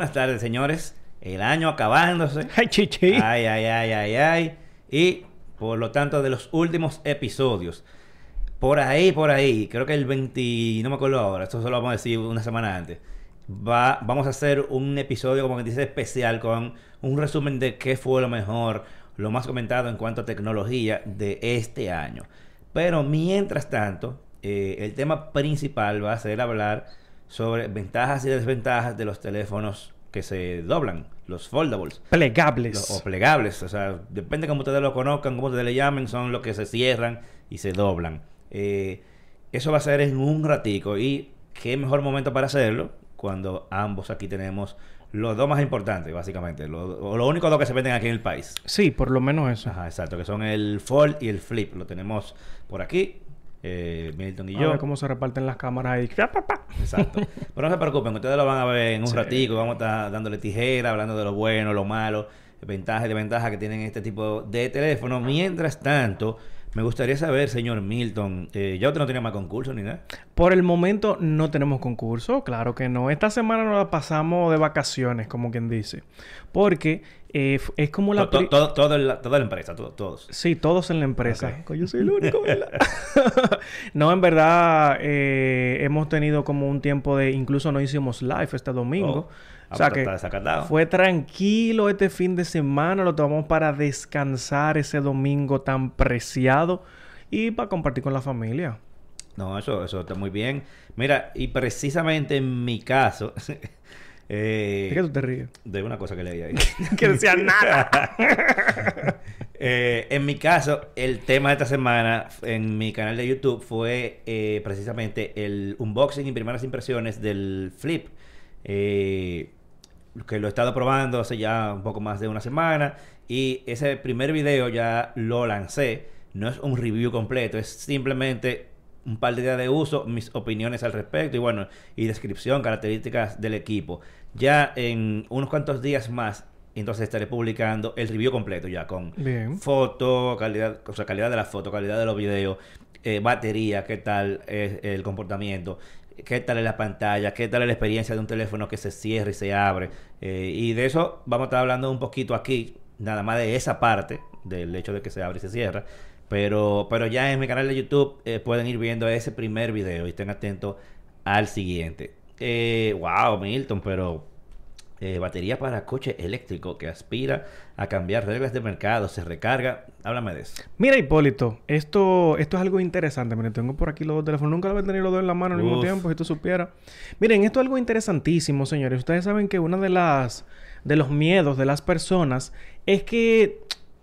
buenas tardes, señores. El año acabándose. Ay, chichi. Ay, ay, ay, ay, ay. Y por lo tanto, de los últimos episodios, por ahí, por ahí, creo que el 20, no me acuerdo ahora, esto solo vamos a decir una semana antes. Va, vamos a hacer un episodio, como que dice, especial con un resumen de qué fue lo mejor, lo más comentado en cuanto a tecnología de este año. Pero mientras tanto, eh, el tema principal va a ser hablar sobre ventajas y desventajas de los teléfonos que se doblan, los foldables. Plegables. o plegables, o sea, depende cómo ustedes lo conozcan, cómo ustedes le llamen, son los que se cierran y se doblan. Eh, eso va a ser en un ratico y qué mejor momento para hacerlo cuando ambos aquí tenemos los dos más importantes, básicamente, lo, o los únicos dos que se venden aquí en el país. Sí, por lo menos eso. Ajá, exacto, que son el fold y el flip. Lo tenemos por aquí, eh, Milton y A yo. ver cómo se reparten las cámaras ahí. Exacto. Pero no se preocupen, ustedes lo van a ver en un Sí. ratico. Vamos a estar dándole tijera, hablando de lo bueno, lo malo, ventajas y desventajas que tienen este tipo de teléfonos. Mientras tanto, me gustaría saber, señor Milton, eh, ya usted no tiene más concurso ni nada. Por el momento no tenemos concurso, claro que no. Esta semana nos la pasamos de vacaciones, como quien dice. Porque eh, es como la... To- la- toda la empresa, to- todos. Sí, todos en la empresa. Yo soy el único, ¿verdad? no, en verdad eh, hemos tenido como un tiempo de... Incluso no hicimos live este domingo. Oh. O sea que fue tranquilo este fin de semana. Lo tomamos para descansar ese domingo tan preciado y para compartir con la familia. No, eso, eso está muy bien. Mira, y precisamente en mi caso, eh, ¿De qué tú te ríes? de una cosa que leí ahí. que decía nada. Eh, en mi caso, el tema de esta semana en mi canal de YouTube fue eh, precisamente el unboxing y primeras impresiones del Flip. Eh, que lo he estado probando hace ya un poco más de una semana. Y ese primer video ya lo lancé. No es un review completo, es simplemente un par de días de uso, mis opiniones al respecto y bueno, y descripción, características del equipo. Ya en unos cuantos días más, entonces estaré publicando el review completo ya con Bien. foto, calidad, o sea, calidad de la foto, calidad de los videos, eh, batería, qué tal es el comportamiento, qué tal es la pantalla, qué tal es la experiencia de un teléfono que se cierra y se abre. Eh, y de eso vamos a estar hablando un poquito aquí, nada más de esa parte, del hecho de que se abre y se cierra. Pero, pero ya en mi canal de YouTube eh, pueden ir viendo ese primer video y estén atentos al siguiente. Eh, wow, Milton, pero batería para coche eléctrico que aspira a cambiar reglas de mercado, se recarga. Háblame de eso. Mira, Hipólito, esto, esto es algo interesante. Miren, tengo por aquí los dos teléfonos. Nunca lo había tenido los dos en la mano al mismo tiempo, si tú supieras. Miren, esto es algo interesantísimo, señores. Ustedes saben que uno de las de los miedos de las personas es que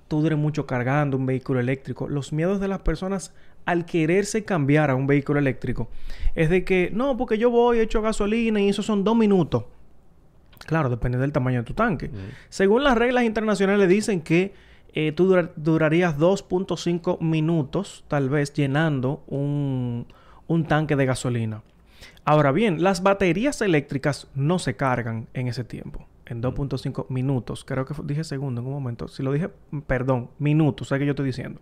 tú dures mucho cargando un vehículo eléctrico. Los miedos de las personas al quererse cambiar a un vehículo eléctrico es de que, no, porque yo voy, echo gasolina y eso son dos minutos. Claro, depende del tamaño de tu tanque. Según las reglas internacionales dicen que eh, tú dura- durarías 2.5 minutos, tal vez, llenando un, tanque de gasolina. Ahora bien, las baterías eléctricas no se cargan en ese tiempo. En 2.5 minutos. Creo que dije segundo en un momento. Si lo dije, mm, perdón, minutos, sé que yo estoy diciendo.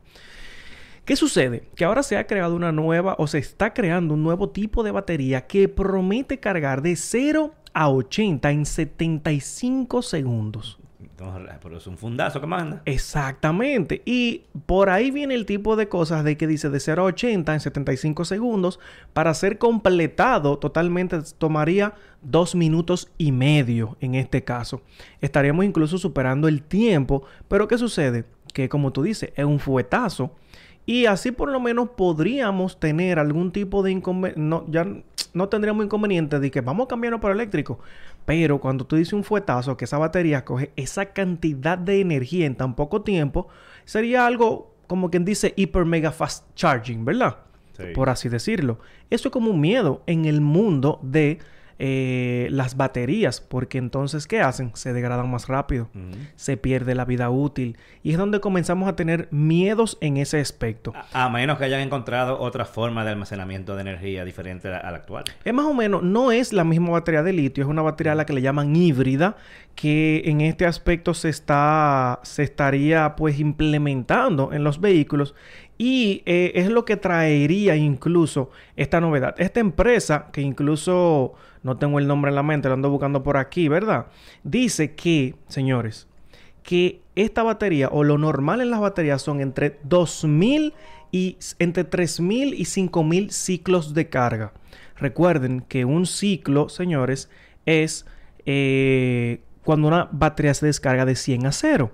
¿Qué sucede? Que ahora se ha creado una nueva o se está creando un nuevo tipo de batería que promete cargar de 0 a 80 en 75 segundos. Pero es un fundazo que manda. Exactamente. Y por ahí viene el tipo de cosas de que dice de 0 a 80 en 75 segundos. Para ser completado totalmente tomaría dos minutos y medio en este caso. Estaríamos incluso superando el tiempo. Pero ¿qué sucede? Que como tú dices, es un fuetazo. Y así por lo menos podríamos tener algún tipo de inconveniente. No, ya no tendríamos inconveniente de que vamos a cambiarnos para eléctrico. Pero cuando tú dices un fuetazo, que esa batería coge esa cantidad de energía en tan poco tiempo, sería algo como quien dice hiper mega fast charging, ¿verdad? Sí. Por así decirlo. Eso es como un miedo en el mundo de eh, las baterías, porque entonces, ¿qué hacen? Se degradan más rápido se pierde la vida útil. Y es donde comenzamos a tener miedos en ese aspecto. A, a menos que hayan encontrado otra forma de almacenamiento de energía diferente a, a la actual. Es más o menos, no es la misma batería de litio, es una batería a la que le llaman híbrida, que en este aspecto se está se estaría pues implementando en los vehículos y eh, es lo que traería incluso esta novedad. Esta empresa, que incluso no tengo el nombre en la mente, lo ando buscando por aquí, ¿verdad? Dice que, señores, que esta batería o lo normal en las baterías son entre 2000 y entre 3000 y 5000 ciclos de carga. Recuerden que un ciclo, señores, es eh, cuando una batería se descarga de 100 a 0.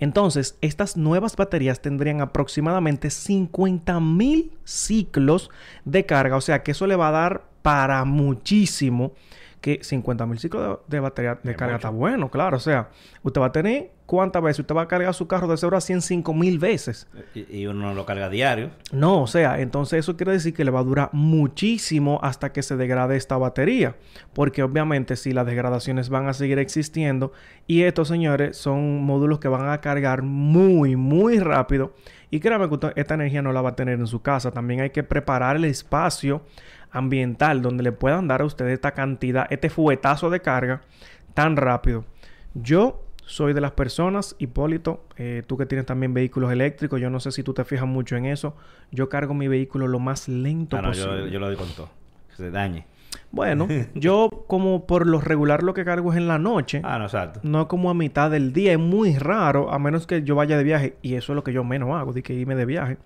Entonces, estas nuevas baterías tendrían aproximadamente 50.000 ciclos de carga. O sea que eso le va a dar para muchísimo que 50 mil ciclos de, batería de carga está bueno, claro. O sea, usted va a tener cuántas veces, usted va a cargar su carro de 0 a 105 mil veces. Y, uno no lo carga diario. No, o sea, entonces eso quiere decir que le va a durar muchísimo hasta que se degrade esta batería. Porque obviamente si las degradaciones van a seguir existiendo y estos señores son módulos que van a cargar muy, muy rápido. Y créanme que esta energía no la va a tener en su casa. También hay que preparar el espacio ambiental donde le puedan dar a ustedes esta cantidad, este fuetazo de carga tan rápido. Yo soy de las personas, Hipólito, eh, tú que tienes también vehículos eléctricos, yo no sé si tú te fijas mucho en eso. Yo cargo mi vehículo lo más lento ah, posible. Yo, lo doy con todo, que se dañe. Bueno, yo como por lo regular lo que cargo es en la noche. Ah, no, exacto. No como a mitad del día. Es muy raro, a menos que yo vaya de viaje. Y eso es lo que yo menos hago, de que irme de viaje.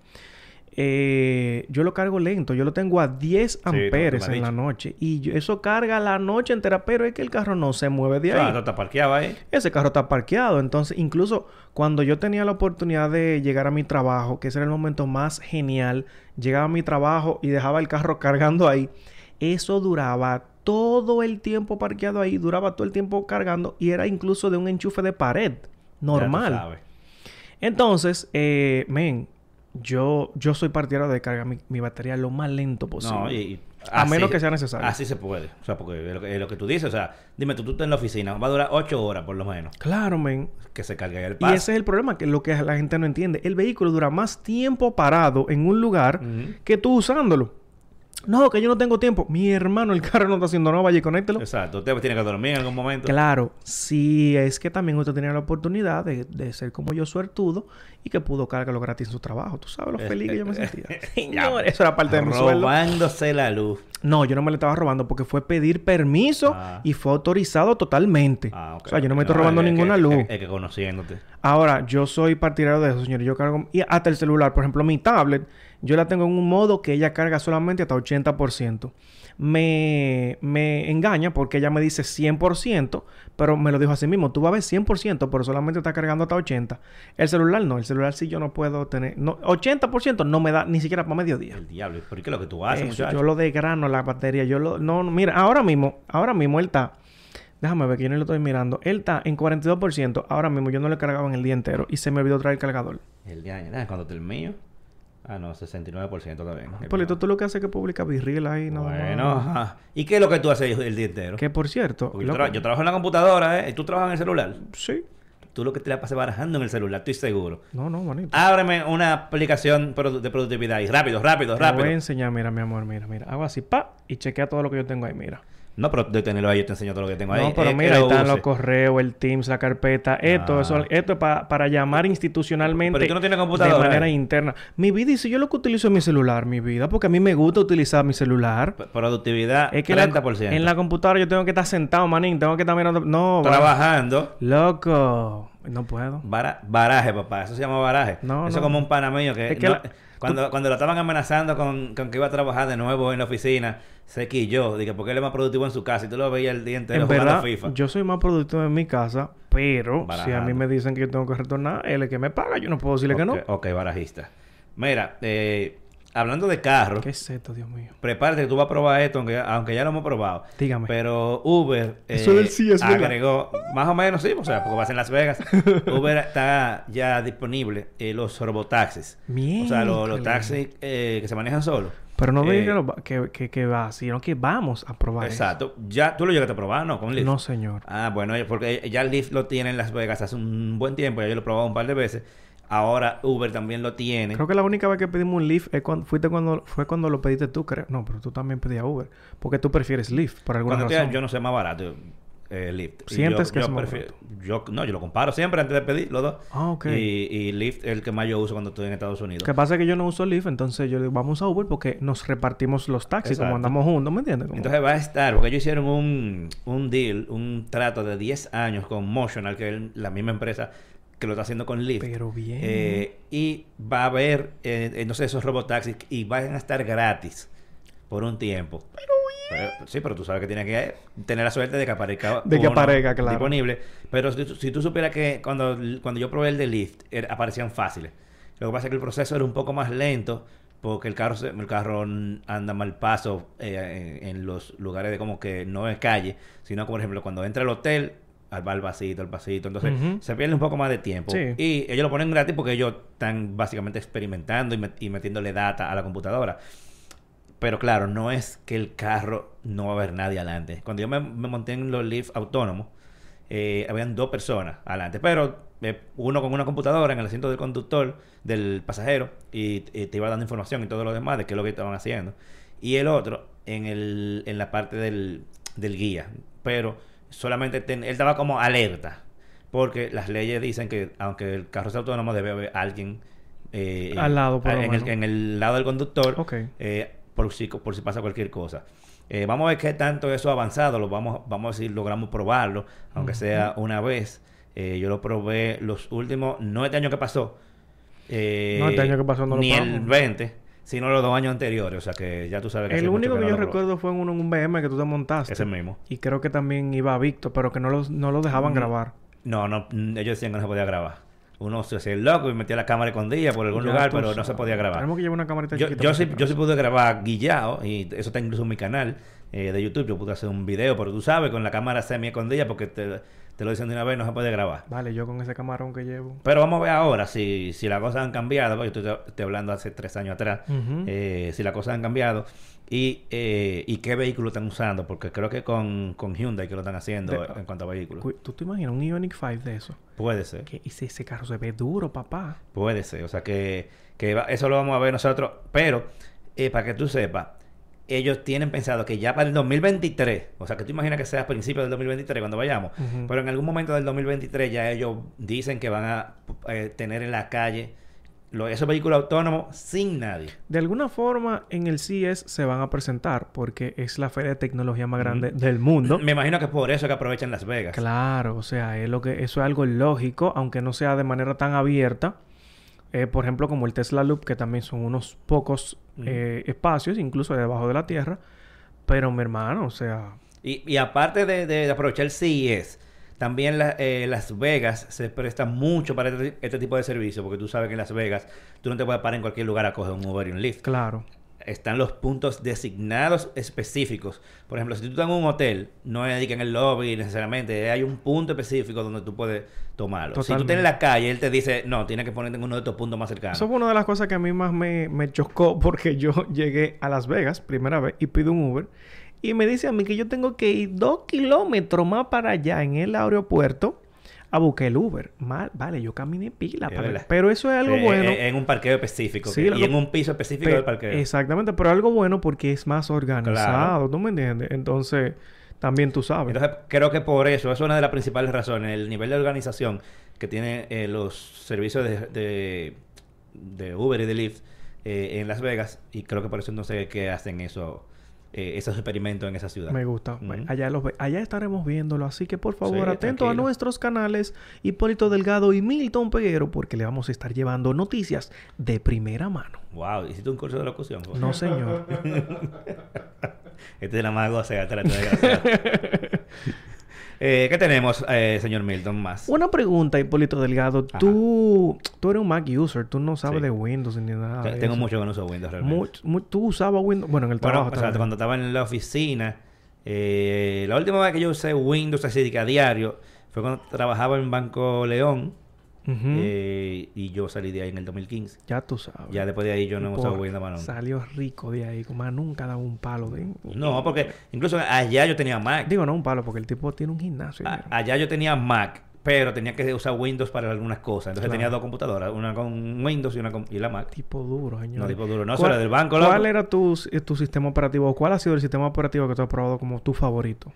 Eh, yo lo cargo lento. Yo lo tengo a 10 amperes en la noche. Y eso carga la noche entera. Pero es que el carro no se mueve de ahí. está parqueado ahí. Ese carro está parqueado. Entonces, incluso cuando yo tenía la oportunidad de llegar a mi trabajo, que ese era el momento más genial, llegaba a mi trabajo y dejaba el carro cargando ahí. Eso duraba todo el tiempo parqueado ahí. Duraba todo el tiempo cargando. Y era incluso de un enchufe de pared. Normal. Entonces, eh, men, yo, yo soy partidario de cargar mi, batería lo más lento posible. a menos que sea necesario. Así se puede. O sea, porque lo que, tú dices, o sea, dime tú, tú estás en la oficina, va a durar ocho horas por lo menos. Claro, men. Que se cargue el paso. Y ese es el problema, que lo que la gente no entiende. El vehículo dura más tiempo parado en un lugar que tú usándolo. No, que yo no tengo tiempo. Mi hermano, el carro no está haciendo nada, vaya y conéctelo. Exacto. Usted tiene que dormir en algún momento. Claro. Si es que también usted tenía la oportunidad de, ser como yo suertudo y que pudo cargarlo gratis en su trabajo. Tú sabes lo feliz que yo me sentía. Señor, eso era parte de mi sueldo. Robándose la luz. No, yo no me le estaba robando porque fue pedir permiso ah. y fue autorizado totalmente. Ah, o sea, yo no me estoy robando ninguna luz. Es que, conociéndote. Ahora, yo soy partidario de eso, señor. Yo cargo... Y hasta el celular. Por ejemplo, mi tablet yo la tengo en un modo que ella carga solamente hasta 80%. Me, me engaña porque ella me dice 100%, pero me lo dijo así mismo. Tú vas a ver 100%, pero solamente está cargando hasta 80%. El celular no. El celular sí yo no puedo tener... No, 80% no me da ni siquiera para mediodía. El diablo. ¿Por qué es lo que tú haces, Yo lo desgrano la batería. Yo lo... No, mira, ahora mismo... Ahora mismo él está... Déjame ver que yo no lo estoy mirando. Él está en 42%. Ahora mismo yo no le cargaba en el día entero y se me olvidó traer el cargador. El día, cuando te el mío. Ah, no, 69% también. Polito, tú lo que haces es que publica virril ahí, ¿no? Bueno, ¿y qué es lo que tú haces el día entero? Que por cierto... Yo, trabajo en la computadora, ¿eh? ¿Y tú trabajas en el celular? Sí. Tú lo que te la pasas barajando en el celular, estoy seguro. No, no, manito. Ábreme una aplicación de productividad y rápido, rápido, rápido. Te voy a enseñar, mira, mi amor, mira, mira. Hago así, pa, y chequea todo lo que yo tengo ahí, mira. No, pero de tenerlo ahí yo te enseño todo lo que tengo ahí. No, pero mira, ahí están los correos, el Teams, la carpeta. Esto, ah. eso, esto es para llamar institucionalmente. Pero tú no tienes computadora. De manera interna. Mi vida, y si yo lo que utilizo es mi celular, mi vida, porque a mí me gusta utilizar mi celular. productividad, es que 30%. en la computadora yo tengo que estar sentado, manín. Tengo que estar mirando... No, Trabajando. Loco. No puedo. baraje, papá. Eso se llama baraje. No, Eso es como un panameño que... Cuando, cuando lo estaban amenazando con, con, que iba a trabajar de nuevo en la oficina, se quilló. Dije, porque él es más productivo en su casa y tú lo veías el día entero en verdad, FIFA. Yo soy más productivo en mi casa, pero si a mí me dicen que yo tengo que retornar, él es que me paga, yo no puedo decirle que no. Ok, barajista. Mira, eh, hablando de carro. ¿Qué es esto, Dios mío? Prepárate que tú vas a probar esto, aunque, aunque ya lo hemos probado. Dígame. Pero Uber. Eso del sí es agregó, más o menos, sí, o sea, porque vas en Las Vegas. Uber está ya disponible eh, los robotaxis. Bien. O sea, los, taxis eh, que se manejan solos. Pero no eh, que, que, que, va, sino que vamos a probar. Exacto. Ya tú lo llegaste a probar, ¿no? Con Lyft. No, señor. Ah, bueno, porque ya Lyft lo tiene en Las Vegas hace un buen tiempo. Ya yo lo he probado un par de veces. Ahora Uber también lo tiene. Creo que la única vez que pedimos un Lyft es cuando, fuiste cuando, fue cuando lo pediste tú, creo. No, pero tú también pedías Uber. Porque tú prefieres Lyft, por alguna razón. yo no sé más barato. eh, Lyft. ¿Sientes yo, que yo es más prefiero- yo No, yo lo comparo siempre antes de pedir los dos. Ah, ok. Y, y Lyft es el que más yo uso cuando estoy en Estados Unidos. Que pasa es que yo no uso Lyft, entonces yo digo, vamos a Uber porque nos repartimos los taxis como andamos juntos, ¿me entiendes? Como- Entonces va a estar, porque ellos hicieron un, un deal, un trato de 10 años con Motional, que es la misma empresa que lo está haciendo con Lyft. Pero bien. Eh, y va a haber, eh, entonces, esos robotaxis y van a estar gratis por un tiempo. Pero sí, pero tú sabes que tienes que tener la suerte de que aparezca De que uno aparezca, claro. disponible. Pero si, tú- si tú supieras que cuando, cuando yo probé el de Lyft, aparecían fáciles. Lo que pasa es que el proceso era un poco más lento porque el carro, el carro anda mal paso eh, en, en los lugares de como que no es calle, sino como por ejemplo cuando entra al hotel, al al vasito, al pasito. Entonces se pierde un poco más de tiempo. Sí. Y ellos lo ponen gratis porque ellos están básicamente experimentando y, met- y metiéndole data a la computadora. Pero claro, no es que el carro no va a haber nadie adelante. Cuando yo me, me monté en los Leaf autónomos, eh, habían dos personas adelante, pero eh, uno con una computadora en el asiento del conductor, del pasajero, y, y te iba dando información y todo lo demás de qué es lo que estaban haciendo. Y el otro en, el, en la parte del, del guía. Pero solamente ten- él estaba como alerta. Porque las leyes dicen que aunque el carro sea autónomo, debe haber alguien eh, Al lado, por lo en, el, en el lado del conductor Ok. eh, por, si, por si pasa cualquier cosa. Eh, vamos a ver qué tanto eso ha avanzado. Lo vamos, vamos a si logramos probarlo, aunque sea una vez. Eh, yo lo probé los últimos, no este año que pasó. No, este año que pasó no lo Ni el probamos. 20, sino los dos años anteriores. O sea que ya tú sabes que El único que yo recuerdo fue en en un BM que tú te montaste. Ese mismo. Y creo que también iba Víctor, pero que no lo, no lo dejaban Mm. grabar. No, no, mm, ellos decían que no se podía grabar. Uno se hacía el loco y metía la cámara escondida por algún Ya lugar, pero no se podía grabar. Tenemos que llevar una camarita Yo, chiquita yo sí, yo sí pude grabar guillado y eso está incluso en mi canal eh, de YouTube. Yo pude hacer un video, pero tú sabes, con la cámara semi escondida porque te, te lo dicen de una vez, no se puede grabar. Vale, yo con ese camarón que llevo. Pero vamos a ver ahora si, si las cosas han cambiado, porque yo estoy, estoy hablando hace tres años atrás, eh, si las cosas han cambiado y, eh, y qué vehículo están usando, porque creo que con, con Hyundai que lo están haciendo De- en cuanto a vehículos. Cu- ¿Tú te imaginas un Ioniq 5 de eso? Puede ser. Que ese, ese carro se ve duro, papá. Puede ser, o sea que, que va- eso lo vamos a ver nosotros, pero eh, para que tú sepas, ellos tienen pensado que ya para el 2023, o sea que tú imaginas que sea a principios del 2023 cuando vayamos, pero en algún momento del 2023 ya ellos dicen que van a eh, tener en la calle lo- esos vehículos autónomos sin nadie. De alguna forma, en el CES se van a presentar porque es la feria de tecnología más grande del mundo. Me imagino que es por eso que aprovechan Las Vegas. Claro, o sea, es lo que, eso es algo lógico, aunque no sea de manera tan abierta. Eh, por ejemplo, como el Tesla Loop, que también son unos pocos Eh, espacios, incluso debajo de la tierra. Pero mi hermano, o sea, Y, y aparte de, de aprovechar el CES, también la- eh, Las Vegas se presta mucho para este, este tipo de servicio, porque tú sabes que en Las Vegas tú no te puedes parar en cualquier lugar a coger un Uber y un Lyft. claro. Están los puntos designados específicos. Por ejemplo, si tú estás en un hotel, no es que en el lobby necesariamente, hay un punto específico donde tú puedes tomarlo. Si tú estás en la calle, él te dice, no, tienes que ponerte en uno de estos puntos más cercanos. Eso fue una de las cosas que a mí más me, me chocó porque yo llegué a Las Vegas primera vez y pido un Uber y me dice a mí que yo tengo que ir dos kilómetros más para allá en el aeropuerto a buscar el Uber. Mal, vale, yo caminé pila, Es para- pero eso es algo Eh, bueno. eh, en un parqueo específico. Sí, que- y en un piso específico Pe- del parqueo. Exactamente, pero algo bueno porque es más organizado, ¿tú me entiendes? Entonces, también tú sabes. Entonces, creo que por eso, es una de las principales razones, el nivel de organización que tienen eh, los servicios de, de, de Uber y de Lyft eh, en Las Vegas, y creo que por eso entonces que hacen eso, eh, esos experimentos en esa ciudad. Me gusta. Bueno, allá, los allá estaremos viéndolo. Así que por favor, Sí, atento a nuestros canales Hipólito Delgado y Milton Peguero porque le vamos a estar llevando noticias de primera mano. Wow, ¿hiciste un curso de locución? Jorge? No, señor. Este es la más gocea, es la. eh, ¿Qué tenemos, eh, señor Milton, más? Una pregunta, Hipólito Delgado. Ajá. Tú, tú eres un Mac user. Tú no sabes Sí. de Windows ni nada. Tengo mucho que no uso Windows realmente. Much- mu- tú usabas Windows. Bueno, en el Bueno, trabajo. o sea, cuando estaba en la oficina, eh, la última vez que yo usé Windows así que a diario fue cuando trabajaba en Banco León Eh, y yo salí de ahí en el 2015. Ya tú sabes. Ya después de ahí yo no he usado Windows más. Salió rico de ahí. Como nunca daba un palo de... No, porque incluso allá yo tenía Mac. Digo, no un palo, porque el tipo tiene un gimnasio. A- allá yo tenía Mac, pero tenía que usar Windows para algunas cosas. Entonces Claro. tenía dos computadoras, una con Windows y una con y la Mac. Tipo duro, señor. No, tipo duro. No, ¿Cuál- eso era del banco, ¿Cuál loco. era tu, eh, tu sistema operativo? ¿Cuál ha sido el sistema operativo que tú has probado como tu favorito?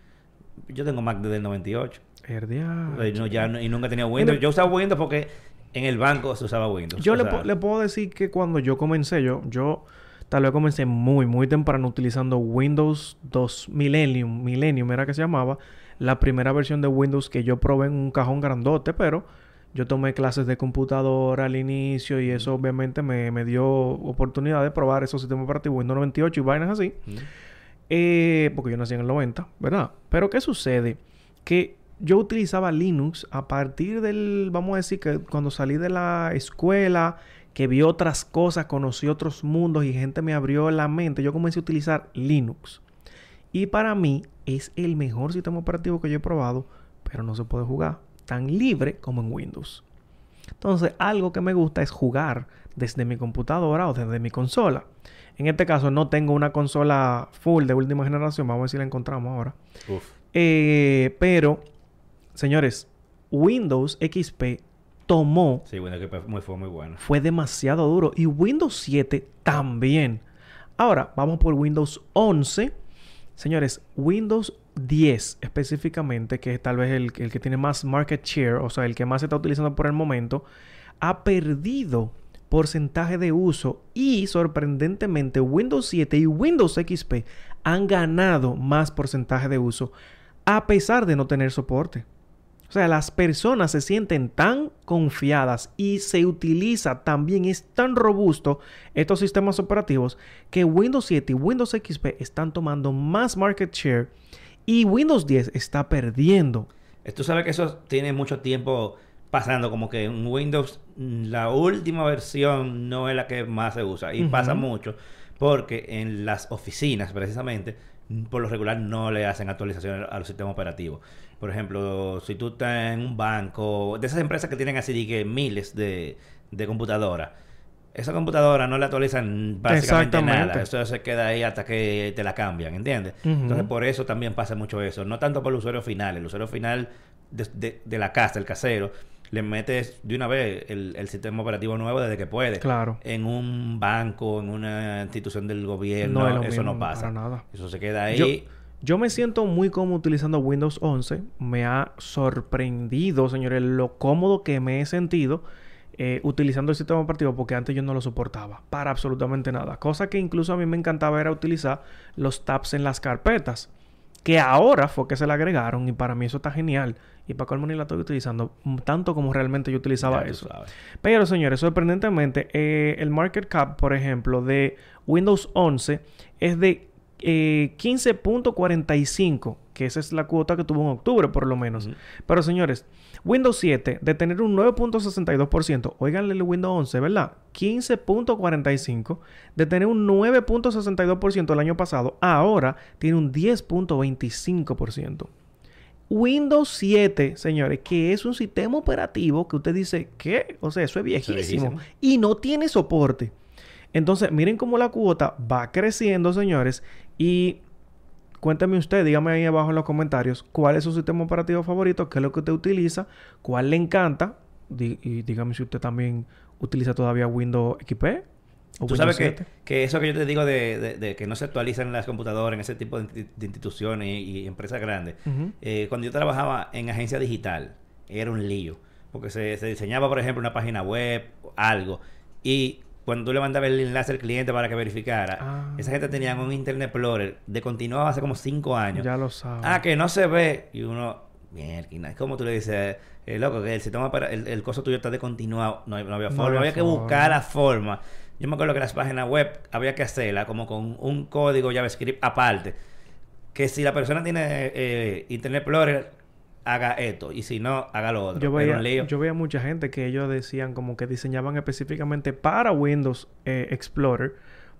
Yo tengo Mac desde el 98. El no, ya, y nunca tenido Windows. Yo usaba Windows porque en el banco se usaba Windows. Yo le, sea, po- le puedo decir que cuando yo comencé, yo, yo tal vez comencé muy, muy temprano utilizando Windows 2 Millennium, Millennium era que se llamaba, la primera versión de Windows que yo probé en un cajón grandote, pero yo tomé clases de computadora al inicio y eso obviamente me, me dio oportunidad de probar esos sistemas operativos Windows 98 y vainas así. Ujú. Eh, porque yo nací en el 90, ¿verdad? Pero ¿qué sucede? Que yo utilizaba Linux a partir del, vamos a decir que cuando salí de la escuela, que vi otras cosas, conocí otros mundos y gente me abrió la mente, yo comencé a utilizar Linux. Y para mí es el mejor sistema operativo que yo he probado, pero no se puede jugar tan libre como en Windows. Entonces, algo que me gusta es jugar desde mi computadora o desde mi consola. En este caso, no tengo una consola full de última generación. Vamos a ver si la encontramos ahora. Uf. Eh, pero, señores, Windows XP tomó, Sí, fue muy, fue muy bueno. fue demasiado duro. Y Windows 7 también. Ahora, vamos por Windows 11. Señores, Windows 10 específicamente, que es tal vez el, el que tiene más market share, o sea, el que más se está utilizando por el momento, ha perdido porcentaje de uso y sorprendentemente Windows 7 y Windows XP han ganado más porcentaje de uso a pesar de no tener soporte. O sea, las personas se sienten tan confiadas y se utiliza también, es tan robusto estos sistemas operativos que Windows 7 y Windows XP están tomando más market share y Windows 10 está perdiendo. Tú sabes que eso tiene mucho tiempo pasando, como que en Windows mm, la última versión no es la que más se usa. Y pasa mucho porque en las oficinas, precisamente, mm, por lo regular no le hacen actualizaciones a los sistemas operativos. Por ejemplo, si tú estás en un banco, de esas empresas que tienen así que miles de, de computadoras, esa computadora no le actualizan básicamente nada. Eso se queda ahí hasta que te la cambian, ¿entiendes? Entonces, por eso también pasa mucho eso. No tanto por el usuario final. El usuario final de, de- de la casa, el casero, le metes de una vez el, el sistema operativo nuevo desde que puede. Claro. En un banco, en una institución del gobierno, No es eso mismo, no pasa. para nada. Eso se queda ahí. Yo, yo me siento muy cómodo utilizando Windows 11. Me ha sorprendido, señores, lo cómodo que me he sentido eh, utilizando el sistema operativo porque antes yo no lo soportaba para absolutamente nada. Cosa que incluso a mí me encantaba era utilizar los tabs en las carpetas. Que ahora fue que se le agregaron y para mí eso está genial. Y para colmo ni la estoy utilizando tanto como realmente yo utilizaba Ya eso. Pero señores, sorprendentemente, eh, el market cap, por ejemplo, de Windows 11 es de eh, 15.45, que esa es la cuota que tuvo en octubre, por lo menos. Pero señores, Windows 7 de tener un 9.62%, oiganle el Windows 11, ¿verdad? 15.45 de tener un 9.62% el año pasado, ahora tiene un 10.25%. Windows 7, señores, que es un sistema operativo que usted dice, ¿qué? O sea, eso es viejísimo. viejísimo. Y no tiene soporte. Entonces, miren cómo la cuota va creciendo, señores. Y cuéntame usted, dígame ahí abajo en los comentarios, cuál es su sistema operativo favorito, qué es lo que usted utiliza, cuál le encanta. Y dígame si usted también utiliza todavía Windows XP. o Tú Windows sabes que, 7. que eso que yo te digo de, de- de que no se actualizan las computadoras en ese tipo de, insti- de instituciones y, y empresas grandes. Eh, cuando yo trabajaba en agencia digital, era un lío. Porque se, se diseñaba, por ejemplo, una página web, algo. Y cuando tú le mandabas el enlace al cliente para que verificara, Ah. esa gente tenía un Internet Explorer de continuado hace como cinco años. Ya lo sabe. Ah, que no se ve. Y uno, mierda, es como tú le dices, eh, loco, que el sistema para el, el coso tuyo está descontinuado. No, hay- no había No forma. había había que buscar la forma. Yo me acuerdo que las páginas web había que hacerla como con un código JavaScript aparte. Que si la persona tiene eh, Internet Explorer, haga esto. Y si no, haga lo otro. Yo veía, lío. yo veía mucha gente que ellos decían como que diseñaban específicamente para Windows eh, Explorer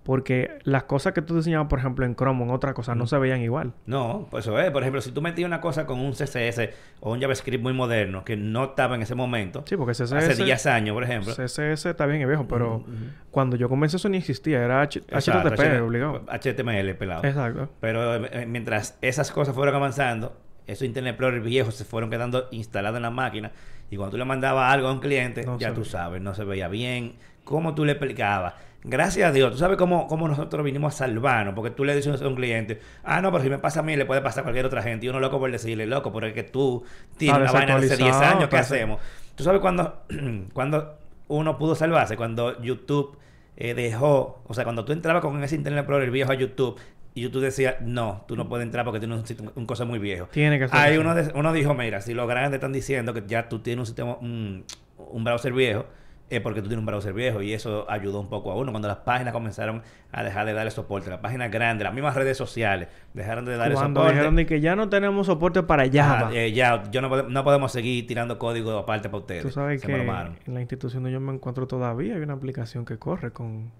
porque las cosas que tú diseñabas, por ejemplo, en Chrome o en otra cosa, no se veían igual. No, pues eso es. Por ejemplo, si tú metías una cosa con un CSS o un JavaScript muy moderno que no estaba en ese momento, Sí, porque CSS... hace 10 años, por ejemplo. CSS está bien y viejo, pero cuando yo comencé eso ni existía. Era H- Exacto, HTTP, HTML, obligado. HTML, pelado. Exacto. Pero eh, mientras esas cosas fueron avanzando, esos Internet Explorer viejos se fueron quedando instalados en la máquina. Y cuando tú le mandabas algo a un cliente, No ya tú sabes, no se veía bien. ¿Cómo tú le explicabas gracias a Dios, tú sabes cómo, cómo nosotros vinimos a salvarnos, porque tú le dices a un cliente, ah, no, pero si me pasa a mí, le puede pasar a cualquier otra gente. Y uno loco por decirle, loco, porque tú tienes una vaina de hace 10 años, ¿qué hacemos? Tú sabes cuando, cuando uno pudo salvarse, cuando YouTube eh, dejó, o sea, cuando tú entrabas con ese Internet el viejo a YouTube, y YouTube decía, no, tú no puedes entrar porque tienes un, un cosa muy viejo. Tiene que ser. Ahí uno, uno dijo, mira, si los grandes están diciendo que ya tú tienes un sistema, un, un browser viejo, es porque tú tienes un browser viejo y eso ayudó un poco a uno cuando las páginas comenzaron a dejar de darle soporte, las páginas grandes, las mismas redes sociales dejaron de darle cuando soporte. dijeron de que ya no tenemos soporte para Java. Eh, ya, yo no, no, podemos seguir tirando código aparte para ustedes. Tú sabes que en la institución donde yo me encuentro todavía hay una aplicación que corre con...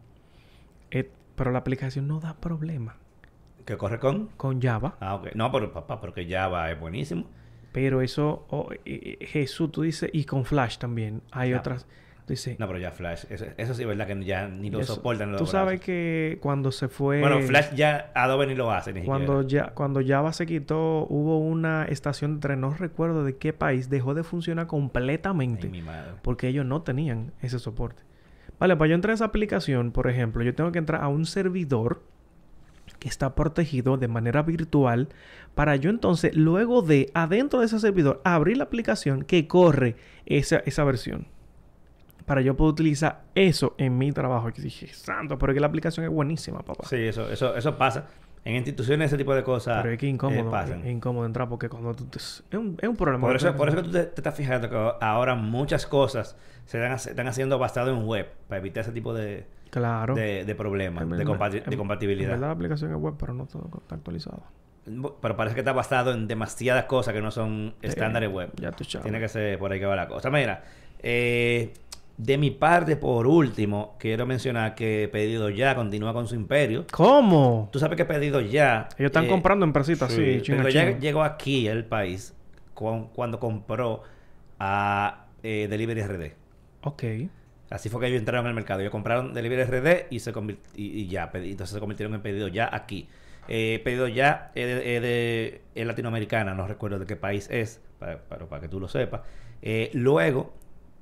Eh, pero la aplicación no da problema. ¿Que corre con? Con Java. Ah, ok. No, pero papá, porque Java es buenísimo. Pero eso, oh, Jesús, tú dices, y con Flash también. Hay otras. Dice, no, pero ya Flash, eso, eso sí es verdad que ya ni lo soportan. Los tú sabes que cuando se fue... Bueno, Flash ya Adobe ni lo hace. Ni cuando, ya, cuando Java se quitó, hubo una estación de tren, no recuerdo de qué país, dejó de funcionar completamente. mi madre. Porque ellos no tenían ese soporte. Vale, para yo entrar a esa aplicación, por ejemplo, yo tengo que entrar a un servidor está protegido de manera virtual para yo entonces, luego de adentro de ese servidor, abrir la aplicación que corre esa, esa versión para yo poder utilizar eso en mi trabajo. Y dije, santo, pero que la aplicación es buenísima, papá. Sí, eso, eso, eso pasa. En instituciones ese tipo de cosas Pero es que incómodo, eh, Es incómodo entrar porque cuando tú... es, un, es, un, problema. Por eso, por eso que tú te, estás fijando que ahora muchas cosas se están, haciendo basado en web para evitar ese tipo de... Claro. De, problemas, de, de, compatibilidad. En verdad la aplicación es web, pero no todo está actualizado. Pero parece que está basado en demasiadas cosas que no son estándares web. Ya tú Tiene que ser por ahí que va la cosa. Mira, eh, de mi parte, por último, quiero mencionar que Pedido Ya continúa con su imperio. ¿Cómo? Tú sabes que Pedido Ya... Ellos están eh, comprando empresitas sí, sí Pedido Ya llegó aquí al país cuando compró a eh, Delivery RD. Ok. Así fue que ellos entraron al mercado. Ellos compraron Delivery RD y, se y, ya. Entonces se convirtieron en Pedido Ya aquí. Eh, pedido Ya es de, latinoamericana. No recuerdo de qué país es, para, para que tú lo sepas. Eh, luego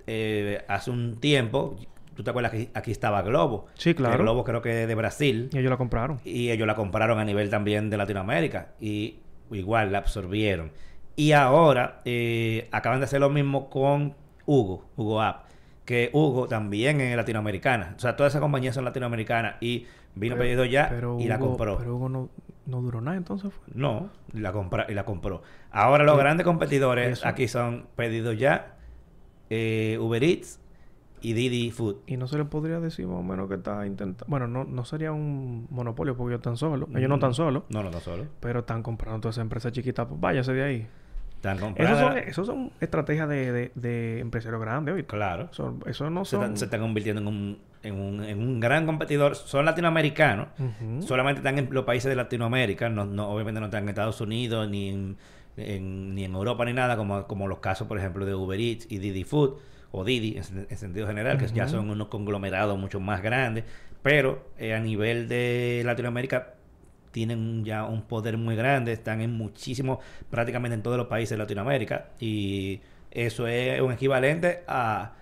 eh, hace un tiempo, ¿tú te acuerdas que aquí estaba Globo? Sí, claro. Globo creo que de Brasil. Y ellos la compraron. Y ellos la compraron a nivel también de Latinoamérica. Y igual la absorbieron. Y ahora eh, acaban de hacer lo mismo con Hugo, Hugo App. Que Hugo también es latinoamericana. O sea, todas esas compañías son latinoamericanas. Y vino pedido ya y la compró. Pero Hugo no, no duró nada entonces. Fue. No, la compra, y la compró. Ahora los grandes competidores aquí son pedido ya eh, Uber Eats y Didi Food. Y no se le podría decir más o menos que está intentando. Bueno, no, no sería un monopolio porque ellos están solos. Ellos no están solos. No, no están solos. Pero están comprando todas esas empresas chiquitas. Pues váyase de ahí. Están comprando. Esos son, son estrategias de, de, empresarios grandes hoy. Claro. Eso, no son... Se, están convirtiendo en un, en, un, en un gran competidor. Son latinoamericanos. Solamente están en los países de Latinoamérica. No, no, obviamente no están en Estados Unidos ni en ni en Europa ni nada, como, como los casos, por ejemplo, de Uber Eats y Didi Food, o Didi en, sentido general, que ya son unos conglomerados mucho más grandes, pero eh, a nivel de Latinoamérica tienen ya un poder muy grande, están en muchísimos, prácticamente en todos los países de Latinoamérica, y eso es un equivalente a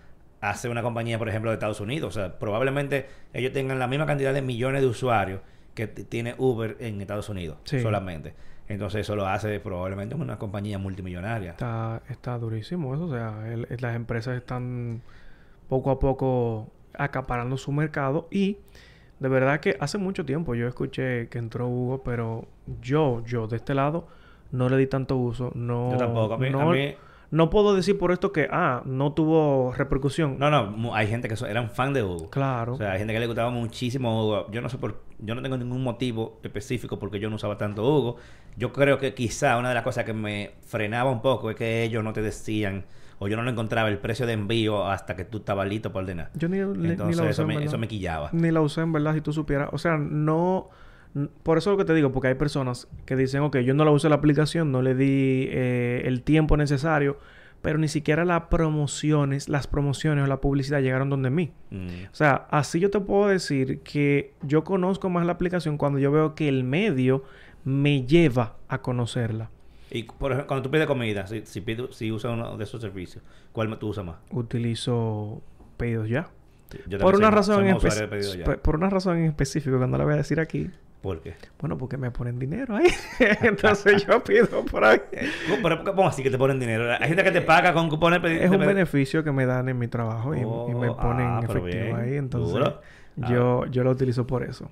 hacer una compañía, por ejemplo, de Estados Unidos. O sea, probablemente ellos tengan la misma cantidad de millones de usuarios que tiene Uber en Estados Unidos solamente. Entonces eso lo hace probablemente una compañía multimillonaria. Está, está durísimo eso. O sea, las empresas están poco a poco acaparando su mercado y de verdad que hace mucho tiempo yo escuché que entró Hugo, pero yo, yo de este lado no le di tanto uso. No, yo tampoco. A mí, no, no puedo decir por esto que, ah, no tuvo repercusión. No, no, hay gente que eran fan de Hugo. Claro. O sea, hay gente que le gustaba muchísimo Hugo. Yo no sé por, yo no tengo ningún motivo específico porque yo no usaba tanto Hugo. Yo creo que quizá una de las cosas que me frenaba un poco es que ellos no te decían o yo no lo encontraba el precio de envío hasta que tú estabas listo para ordenar. Yo ni, Entonces, la usé, eso, me, eso me quillaba. Ni la usé en verdad, si tú supieras. O sea, no por eso es lo que te digo, porque hay personas que dicen, ok, yo no la usé la aplicación, no le di eh, el tiempo necesario pero ni siquiera las promociones, las promociones o la publicidad llegaron donde mí. Mm. O sea, así yo te puedo decir que yo conozco más la aplicación cuando yo veo que el medio me lleva a conocerla. Y por ejemplo, cuando tú pides comida, si, si, si usas uno de esos servicios, ¿cuál tú usas más? Utilizo pedidos ya. Por una razón en por una razón en específico que no la voy a decir aquí. ¿Por qué? Bueno, porque me ponen dinero ahí. Entonces yo pido por ahí. ¿Cómo, pero ¿Cómo así que te ponen dinero? Hay gente que te paga con cupones. Es un beneficio que me dan en mi trabajo y, y me Oh, ponen ah, pero efectivo bien, ahí. Entonces. Ah. yo, yo lo utilizo por eso.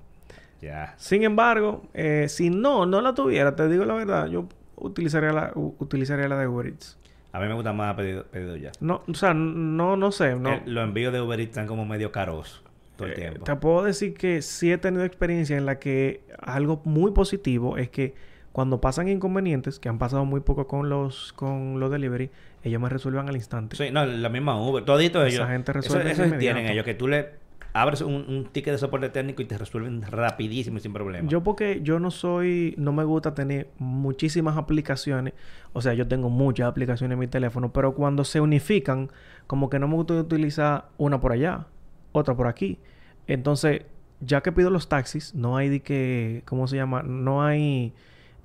Ya. Sin embargo, eh, si no, no la tuviera, te digo la verdad, yo utilizaría la, utilizaría la de Uber Eats. A mí me gusta más pedido, pedido ya. No, o sea, no, no sé, no. Eh, los envíos de Uber Eats están como medio caros todo el Eh. Te puedo decir que sí he tenido experiencia en la que algo muy positivo es que cuando pasan inconvenientes, que han pasado muy poco con los con los delivery, ellos me resuelven al instante. Sí, no, la misma Uber. Todito Esa ellos. gente eso, resuelve eso de tienen ellos. Que tú le abres un, un ticket de soporte técnico y te resuelven rapidísimo y sin problema. Yo porque yo no soy, no me gusta tener muchísimas aplicaciones, o sea, yo tengo muchas aplicaciones en mi teléfono, pero cuando se unifican, como que no me gusta utilizar una por allá, otra por aquí. Entonces, ya que pido los taxis, no hay de que, ¿cómo se llama? No hay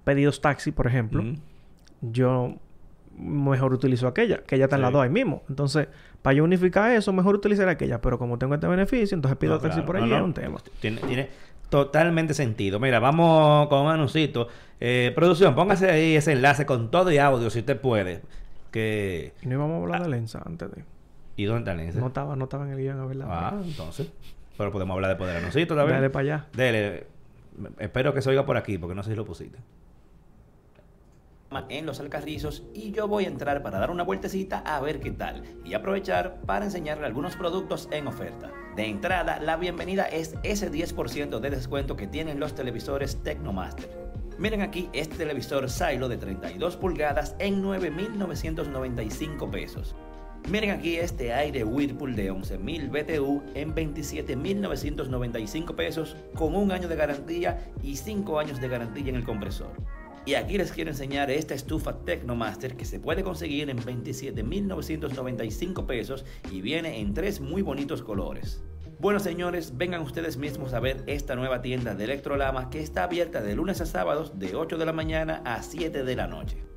pedidos taxi, por ejemplo. Yo mejor utilizo aquella, que ella está en las Sí. dos ahí mismo. Entonces, para yo unificar eso, mejor utilizar aquella, pero como tengo este beneficio, entonces pido No, taxi claro. por No, allí, no. es un tema. Tiene, tiene totalmente sentido. Mira, vamos con un anuncito. Eh, producción, póngase ahí ese enlace con todo y audio si usted puede. Que... Y no íbamos a Ah. hablar de Lenza antes de... ¿Y dónde está el enlace? No estaba, no estaba en el guion, a verdad. Ah, entonces. Pero podemos hablar de poder anuncito también. Dale para allá. Dele. Espero que se oiga por aquí, porque no sé si lo pusiste. en los Alcarrizos y yo voy a entrar para dar una vueltecita a ver qué tal y aprovechar para enseñarle algunos productos en oferta. De entrada, la bienvenida es ese 10% de descuento que tienen los televisores Tecnomaster. Miren aquí este televisor Silo de 32 pulgadas en 9.995 pesos. Miren aquí este aire Whirlpool de 11.000 BTU en 27.995 pesos con un año de garantía y 5 años de garantía en el compresor. Y aquí les quiero enseñar esta estufa Tecnomaster que se puede conseguir en 27.995 pesos y viene en tres muy bonitos colores. Bueno señores, vengan ustedes mismos a ver esta nueva tienda de Electrolama que está abierta de lunes a sábados de 8 de la mañana a 7 de la noche.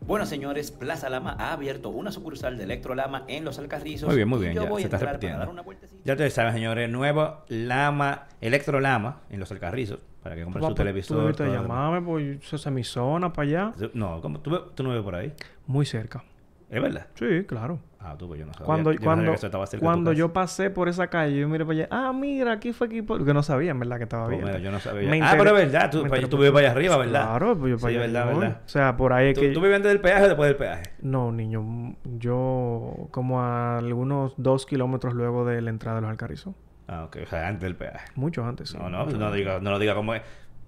Bueno señores, Plaza Lama ha abierto una sucursal de Electrolama en Los Alcarrizos. Muy bien, muy bien, Yo ya, voy se a está repitiendo. para dar una vueltecita. Ya ustedes saben, señores, nuevo Lama, Electrolama en los Alcarrizos, para que compren su Papá, televisor. Tú demás. llamarme, pues esa es mi zona para allá. No, ¿cómo? ¿Tú, tú no vives por ahí. Muy cerca. ¿Es verdad? Sí, claro. Ah, tú, pues yo no sabía. Cuando, Yo no sabía cuando, que eso cuando yo pasé por esa calle, yo miré para allá. Ah, mira, aquí fue aquí. Porque no sabía, en verdad, que estaba Pues bien. mira, yo no sabía. Me Ah, pero es verdad, tú, me pa- enteré tú vives para allá arriba, ¿verdad? Claro, pues yo para Sí, allá. verdad, voy. verdad. O sea, por ahí es ¿Tú, que... ¿Tú vives antes del peaje o después del peaje? No, niño. Yo como a algunos dos kilómetros luego de la entrada de los Alcarrizos. Ah, ok. O sea, antes del peaje. Mucho antes. sí. No, no, no, diga, no lo diga como es.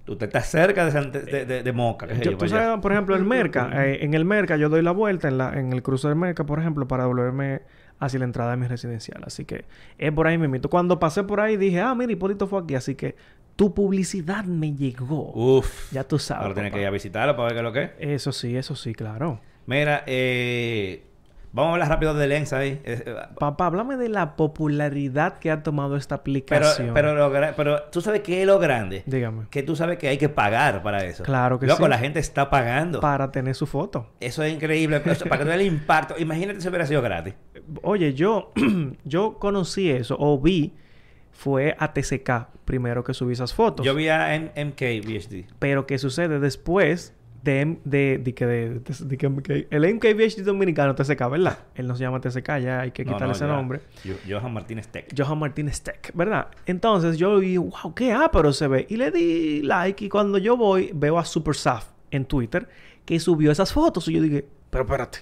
Usted está cerca de, San- de, de, de Moca. Yo- yo, tú allá. sabes, por ejemplo, el Merca. eh, en el Merca yo doy la vuelta en, la, en el cruce del Merca, por ejemplo, para volverme hacia la entrada de mi residencial. Así que es por ahí mismo. Cuando pasé por ahí dije, ah, mira, Hipólito fue aquí. Así que tu publicidad me llegó. Uf. Ya tú sabes. Ahora tienes papá. que ir a visitarlo para ver qué es lo que es. Eso sí, eso sí, claro. Mira, eh, vamos a hablar rápido de Lenza ahí. Eh, eh, Papá, háblame de la popularidad que ha tomado esta pero, aplicación. pero, lo gra- pero tú sabes qué es lo grande. Dígame. Que tú sabes que hay que pagar para eso. Claro que Loco, sí. la gente está pagando. Para tener su foto. Eso es increíble. Eso, para que veas el impacto. Imagínate si hubiera sido gratis. Oye, yo, yo conocí eso o vi, fue a TCK primero que subí esas fotos. Yo vi a M- MK VHD. Pero ¿qué sucede después de, de, de, que de, de- de que MK el MKBHD dominicano TCK, ¿verdad? Él no se llama TCK, ya hay que No, quitarle no, ese ya. nombre. Yo- Johan Martínez Tech. Johan Martínez Tech, ¿verdad? Entonces yo vi, wow, qué pero se ve. Y le di like y cuando yo voy veo a Super Saf en Twitter que subió esas fotos y yo dije, pero espérate.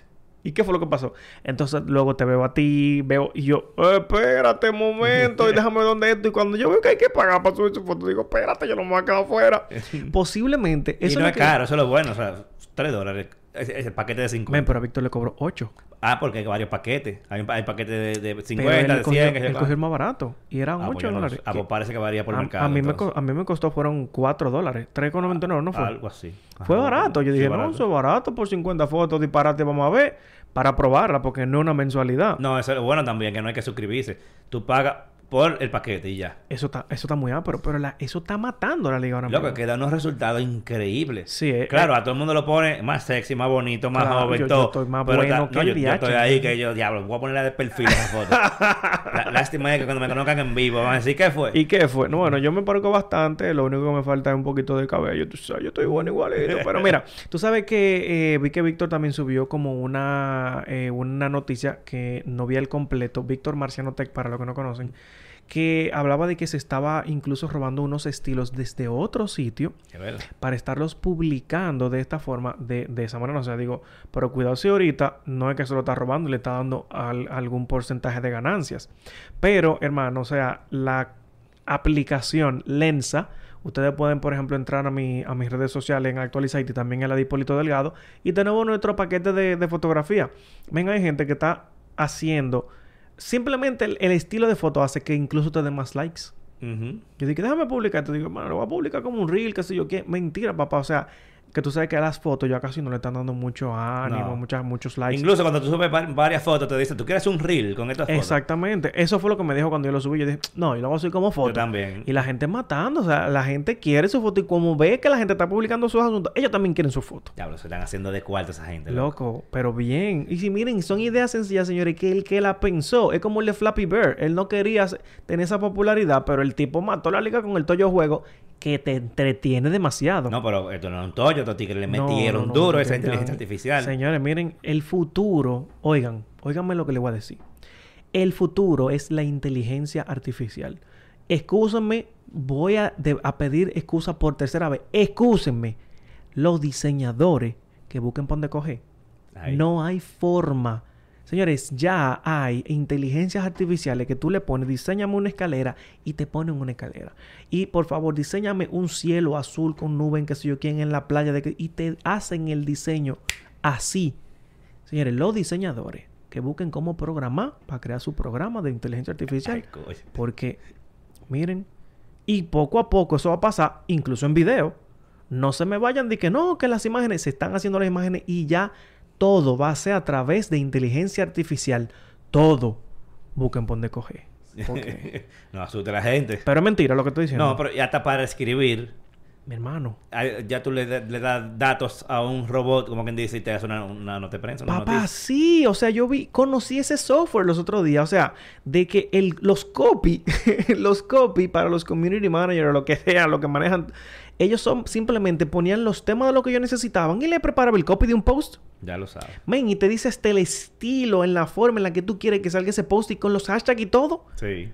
¿Y qué fue lo que pasó? Entonces luego te veo a ti, veo y yo, "Eh, espérate un momento y déjame ver dónde es esto. Y cuando yo veo que hay que pagar para subir su foto, digo, espérate, yo no me voy a quedar afuera. Posiblemente. y no es que- caro, eso es lo bueno. O sea, 3 dólares. Es, el paquete de 50. Ven, pero a Víctor le cobró 8. Ah, porque hay varios paquetes. Hay, hay paquetes de, de 50, Pero él de cogió, 100. que se él cogió el más barato. Y eran Ah, 8 pues no dólares. sé. Ah, pues Que- parece que varía por el a, mercado. a mí me, entonces. a mí me costó, fueron 4 dólares. 3,99, ¿no fue? Algo así. Fue Ajá. barato. Yo Sí, dije, barato. no, eso es barato por 50 fotos, disparate, vamos a ver. Para probarla, porque no es una mensualidad. No, eso es bueno también, que no hay que suscribirse. Tú pagas, por el paquete y ya. Eso está, eso está muy pero, pero la, eso está matando a la liga ahora Loco, que da unos resultados increíbles. Sí, eh, claro, eh. a todo el mundo lo pone más sexy, más bonito, más Claro, joven, yo- todo. yo estoy más Pero bueno ta- que no, el yo, yo estoy ahí que yo, diablo, voy a ponerla de perfil esa foto. La- lástima es que cuando me conozcan en vivo van a decir, ¿qué fue? ¿Y qué fue? No, bueno, yo me parezco bastante. Lo único que me falta es un poquito de cabello. Tú sabes, yo estoy bueno igualito. Pero mira, tú sabes que eh, vi que Víctor también subió como una, eh, una noticia que no vi el completo. Víctor Marciano Tech, para los que no conocen. Que hablaba de que se estaba incluso robando unos estilos desde otro sitio para estarlos publicando de esta forma, de, de esa manera. O sea, digo, pero cuidado si ahorita no es que se lo está robando, le está dando al- algún porcentaje de ganancias. Pero, hermano, o sea, la aplicación Lensa, ustedes pueden, por ejemplo, entrar a, mi, a mis redes sociales en Actualizate y también en la de Hipólito Delgado y tenemos nuestro paquete de, de fotografía. Ven, hay gente que está haciendo... Simplemente el, el estilo de foto hace que incluso te den más likes. Ujú. Yo dije, déjame publicar. Te digo, mano, lo voy a publicar como un reel, qué sé yo qué. Mentira, papá. O sea, que tú sabes que a las fotos ya casi no le están dando mucho ánimo, No. muchas, muchos likes. Incluso cuando tú subes va- varias fotos, te dice, ¿tú quieres un reel con estas fotos? Exactamente. Eso fue lo que me dijo cuando yo lo subí. Yo dije, no, yo lo voy a subir como foto. Yo también. Y la gente matando. O sea, la gente quiere su foto. Y como ve que la gente está publicando sus asuntos, ellos también quieren su foto. Diablo, se están haciendo de cuarto esa gente. loco. Loco, pero bien. Y si miren, son ideas sencillas, señores, que el que la pensó es como el de Flappy Bird. Él no quería tener esa popularidad, pero el tipo mató la liga con el Toyo Juego que te entretiene demasiado. No, pero esto no es un tollo, estos tigres le metieron no, no, duro esa inteligencia artificial. Señores, miren, el futuro, oigan, óiganme lo que les voy a decir. El futuro es la inteligencia artificial. Excúsenme, voy a, de- a pedir excusa por tercera vez. Excúsenme, los diseñadores que busquen por dónde coger. Ahí. No hay forma. Señores, ya hay inteligencias artificiales que tú le pones, diseñame una escalera y te ponen una escalera. Y por favor, diseñame un cielo azul con nube en que sé yo quién en la playa de que, y te hacen el diseño así. Señores, los diseñadores que busquen cómo programar para crear su programa de inteligencia artificial. Ay. Porque, miren, y poco a poco eso va a pasar, incluso en video. No se me vayan de que no, que las imágenes se están haciendo las imágenes y ya todo va a ser a través de inteligencia artificial. Todo. Busquen por dónde coger. No asuste a la gente. Pero es mentira lo que estoy diciendo. No, pero ya hasta para escribir, Mi hermano. ay, ya tú le, da- le das datos a un robot, como quien dice, y te hace una, una nota de prensa. Una Papá, noticia. sí, o sea, yo vi, conocí ese software los otros días, o sea, de que el, los copy, los copy para los community managers o lo que sea, lo que manejan, ellos son simplemente ponían los temas de lo que ellos necesitaban y le preparaba el copy de un post. Ya lo sabes. Men, y te dice hasta el estilo, en la forma en la que tú quieres que salga ese post y con los hashtags y todo. Sí.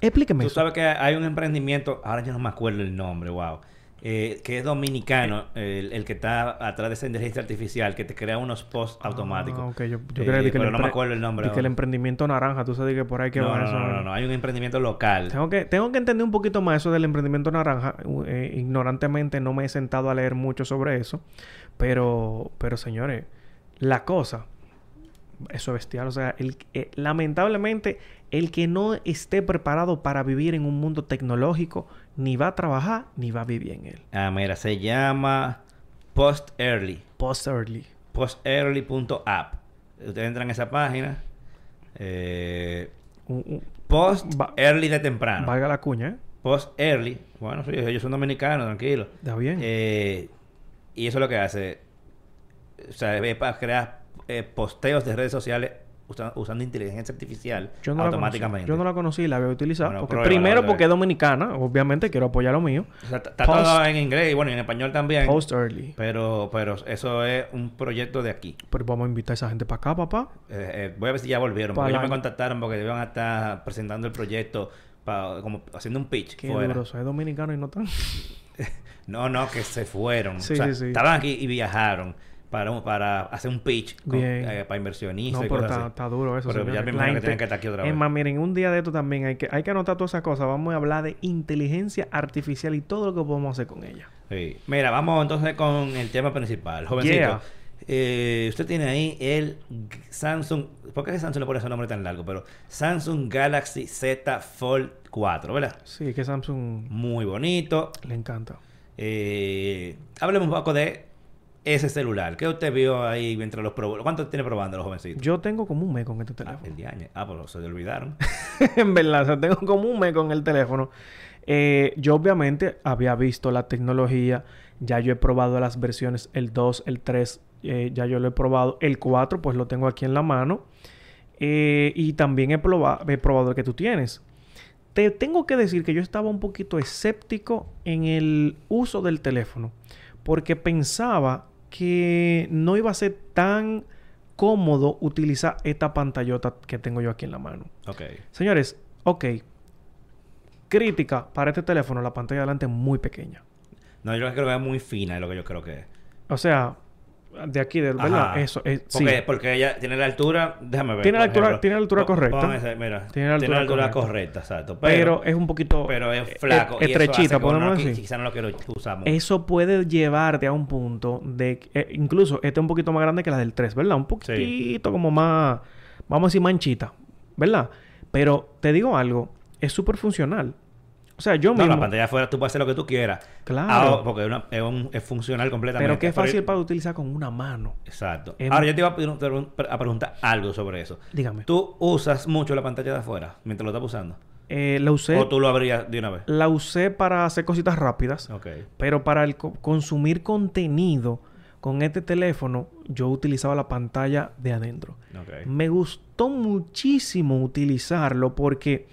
Explíqueme Tú eso. sabes que hay un emprendimiento, ahora yo no me acuerdo el nombre, wow. eh, que es dominicano, el, el que está atrás de esa inteligencia artificial, que te crea unos posts automáticos. Ah, ok, yo, yo Eh, que pero el no me acuerdo el nombre. de que el emprendimiento naranja, tú sabes que por ahí que no, va no, eso. no, no, no, hay un emprendimiento local. Tengo que, tengo que entender un poquito más eso del emprendimiento naranja. U- eh, ignorantemente no me he sentado a leer mucho sobre eso. Pero, pero señores, la cosa, eso es bestial. O sea, el, eh, lamentablemente, el que no esté preparado para vivir en un mundo tecnológico, ni va a trabajar, ni va a vivir en él. Ah, mira, se llama Post Early. Post early. postearly.app. Ustedes entran a esa página. Eh, post Va- early de temprano. valga la cuña, ¿eh? Post early. Bueno, sí, ellos son dominicanos, tranquilo. Está bien. Eh, y eso es lo que hace. O sea, es para crear eh, posteos de redes sociales usa- usando inteligencia artificial Yo no, automáticamente. yo no la conocí la voy a utilizar. Bueno, porque primero, porque es dominicana. Obviamente, quiero apoyar lo mío. O sea, está Post- todo en inglés y bueno, y en español también. Post early. Pero, pero eso es un proyecto de aquí. Pero vamos a invitar a esa gente para acá, papá. Eh, eh, voy a ver si ya volvieron. Porque ellos me contactaron porque iban a estar presentando el proyecto, pa- como haciendo un pitch Qué fuera. duro, soy dominicano y no tan. No, no, que se fueron. Sí, o sea, sí, estaban aquí y viajaron para, para hacer un pitch con- eh, para inversionistas No, y pero cosas está, así. está duro eso. Pero ya me imagino que tienen que estar aquí otra Es vez. más, miren, un día de esto también hay que, hay que anotar todas esas cosas. Vamos a hablar de inteligencia artificial y todo lo que podemos hacer con ella. Sí. Mira, vamos entonces con el tema principal. Jovencito, Yeah. eh, usted tiene ahí el Samsung... ¿Por qué Samsung le pone ese nombre tan largo? Pero Samsung Galaxy Z Fold 4, ¿verdad? Sí, que Samsung Muy bonito. le encanta. Eh, hablemos un poco de ese celular? ¿Qué usted vio ahí mientras los probó? ¿Cuánto tiene probando los jovencitos? Yo tengo como un mes con este Ah, teléfono. el día Ah, pues se le olvidaron. en verdad, o sea, tengo como un mes con el teléfono. Eh, yo obviamente había visto la tecnología, ya yo he probado las versiones, el 2, el 3, eh, ya yo lo he probado, el 4 pues lo tengo aquí en la mano Eh, y también he, proba- he probado el que tú tienes. Te tengo que decir que yo estaba un poquito escéptico en el uso del teléfono porque pensaba que no iba a ser tan cómodo utilizar esta pantallota que tengo yo aquí en la mano. Ok. Señores, ok. Crítica para este teléfono, la pantalla de adelante es muy pequeña. No, yo creo que es muy fina, es lo que yo creo que es. O sea, de aquí, de verdad, eso es. Sí. Porque, porque ella tiene la altura, déjame ver. Tiene la altura- ejemplo. tiene la altura correcta. mira, Tiene la altura correcta. correcta, exacto. pero, es un poquito. pero es eh, flaco. y eso estrechita, podemos decir. Quizá no lo quiero usar mucho. Eso puede llevarte a un punto de... eh, incluso este es un poquito más grande que la del 3, ¿verdad? Un poquitito como más... Vamos a decir manchita, ¿verdad? Pero te digo algo, es súper funcional. O sea, yo No, mismo... la pantalla afuera tú puedes hacer lo que tú quieras. Claro. Ah, porque es, una- es un- es funcional completamente. pero que es fácil para utilizar con una mano. Exacto. Es- Ahora yo te iba a, preguntar algo sobre eso. Dígame. ¿Tú usas mucho la pantalla de afuera mientras lo estás usando? Eh, la usé... ¿O tú lo abrías de una vez? La usé para hacer cositas rápidas. Ok. Pero para el co- consumir contenido con este teléfono, yo utilizaba la pantalla de adentro. Ok. Me gustó muchísimo utilizarlo porque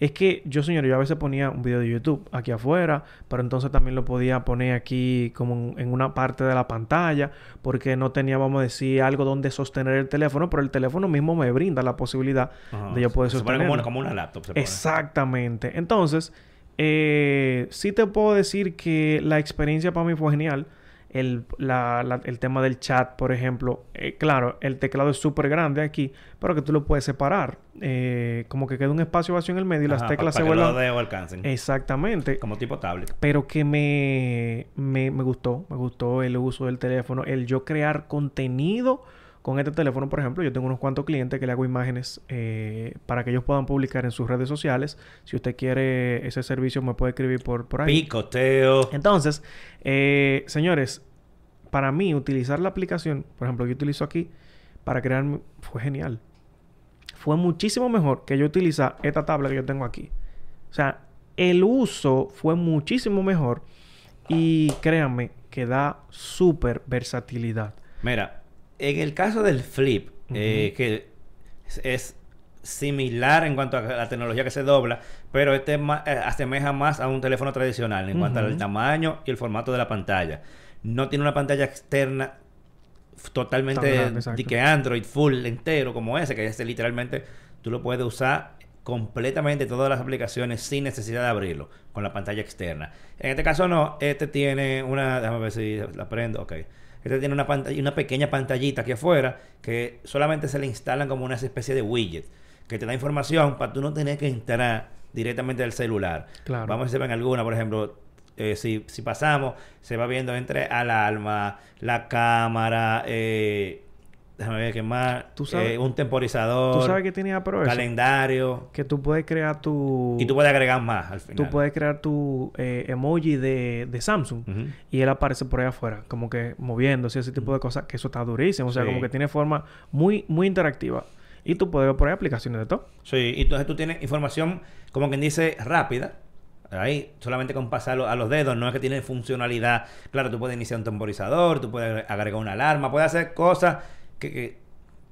es que yo, señor, yo a veces ponía un video de YouTube aquí afuera, pero entonces también lo podía poner aquí como en- una parte de la pantalla porque no tenía, vamos a decir, algo donde sostener el teléfono, pero el teléfono mismo me brinda la posibilidad Ajá. de yo poder Se pone sostenerlo. como una, como una laptop. Se pone. Exactamente. Entonces, eh, sí te puedo decir que la experiencia para mí fue genial. El, la- la- el tema del chat, por ejemplo. eh, claro, el teclado es súper grande aquí, pero que tú lo puedes separar. Eh, como que queda un espacio vacío en el medio y las teclas se para que los alcancen. Exactamente. Como tipo tablet. Pero que me, me, me gustó, me gustó el uso del teléfono, el yo crear contenido con este teléfono, por ejemplo, yo tengo unos cuantos clientes que le hago imágenes eh, para que ellos puedan publicar en sus redes sociales. Si usted quiere ese servicio, me puede escribir por, por ahí. Picoteo. Entonces, eh, señores, para mí utilizar la aplicación, por ejemplo, yo utilizo aquí para crear, fue genial. Fue muchísimo mejor que yo utilizar esta tabla que yo tengo aquí. O sea, el uso fue muchísimo mejor y créanme que da súper versatilidad. Mira, en el caso del flip, eh, que es, es similar en cuanto a la tecnología que se dobla, pero este es más- eh, asemeja más a un teléfono tradicional en cuanto al tamaño y el formato de la pantalla. No tiene una pantalla externa totalmente de que Android full entero como ese, que ese literalmente tú lo puedes usar completamente todas las aplicaciones sin necesidad de abrirlo con la pantalla externa. En este caso no, este tiene una, déjame ver si la prendo, ok. Este tiene una pantalla, una pequeña pantallita aquí afuera que solamente se le instalan como una especie de widget que te da información para tú no tener que entrar directamente del celular. Claro. Vamos a ver si ven alguna, por ejemplo, eh, si, si pasamos, se va viendo entre alarma, la cámara, eh, déjame ver qué más, Tú sabes- eh, un temporizador, ¿Tú sabes tenía pero eso? calendario, Que tú puedes crear tu... y tú puedes agregar más al final. Tú puedes crear tu eh, emoji de, de Samsung y él aparece por ahí afuera, como que moviéndose, ese tipo de cosas, que eso está durísimo. O sea, Sí. como que tiene forma muy, muy interactiva. Y tú puedes ver por ahí aplicaciones de todo. Sí, y entonces tú tienes información, como quien dice, rápida. Ahí, solamente con pasarlo a los dedos, no es que tiene funcionalidad. Claro, tú puedes iniciar un temporizador, tú puedes agregar una alarma, puedes hacer cosas que, que,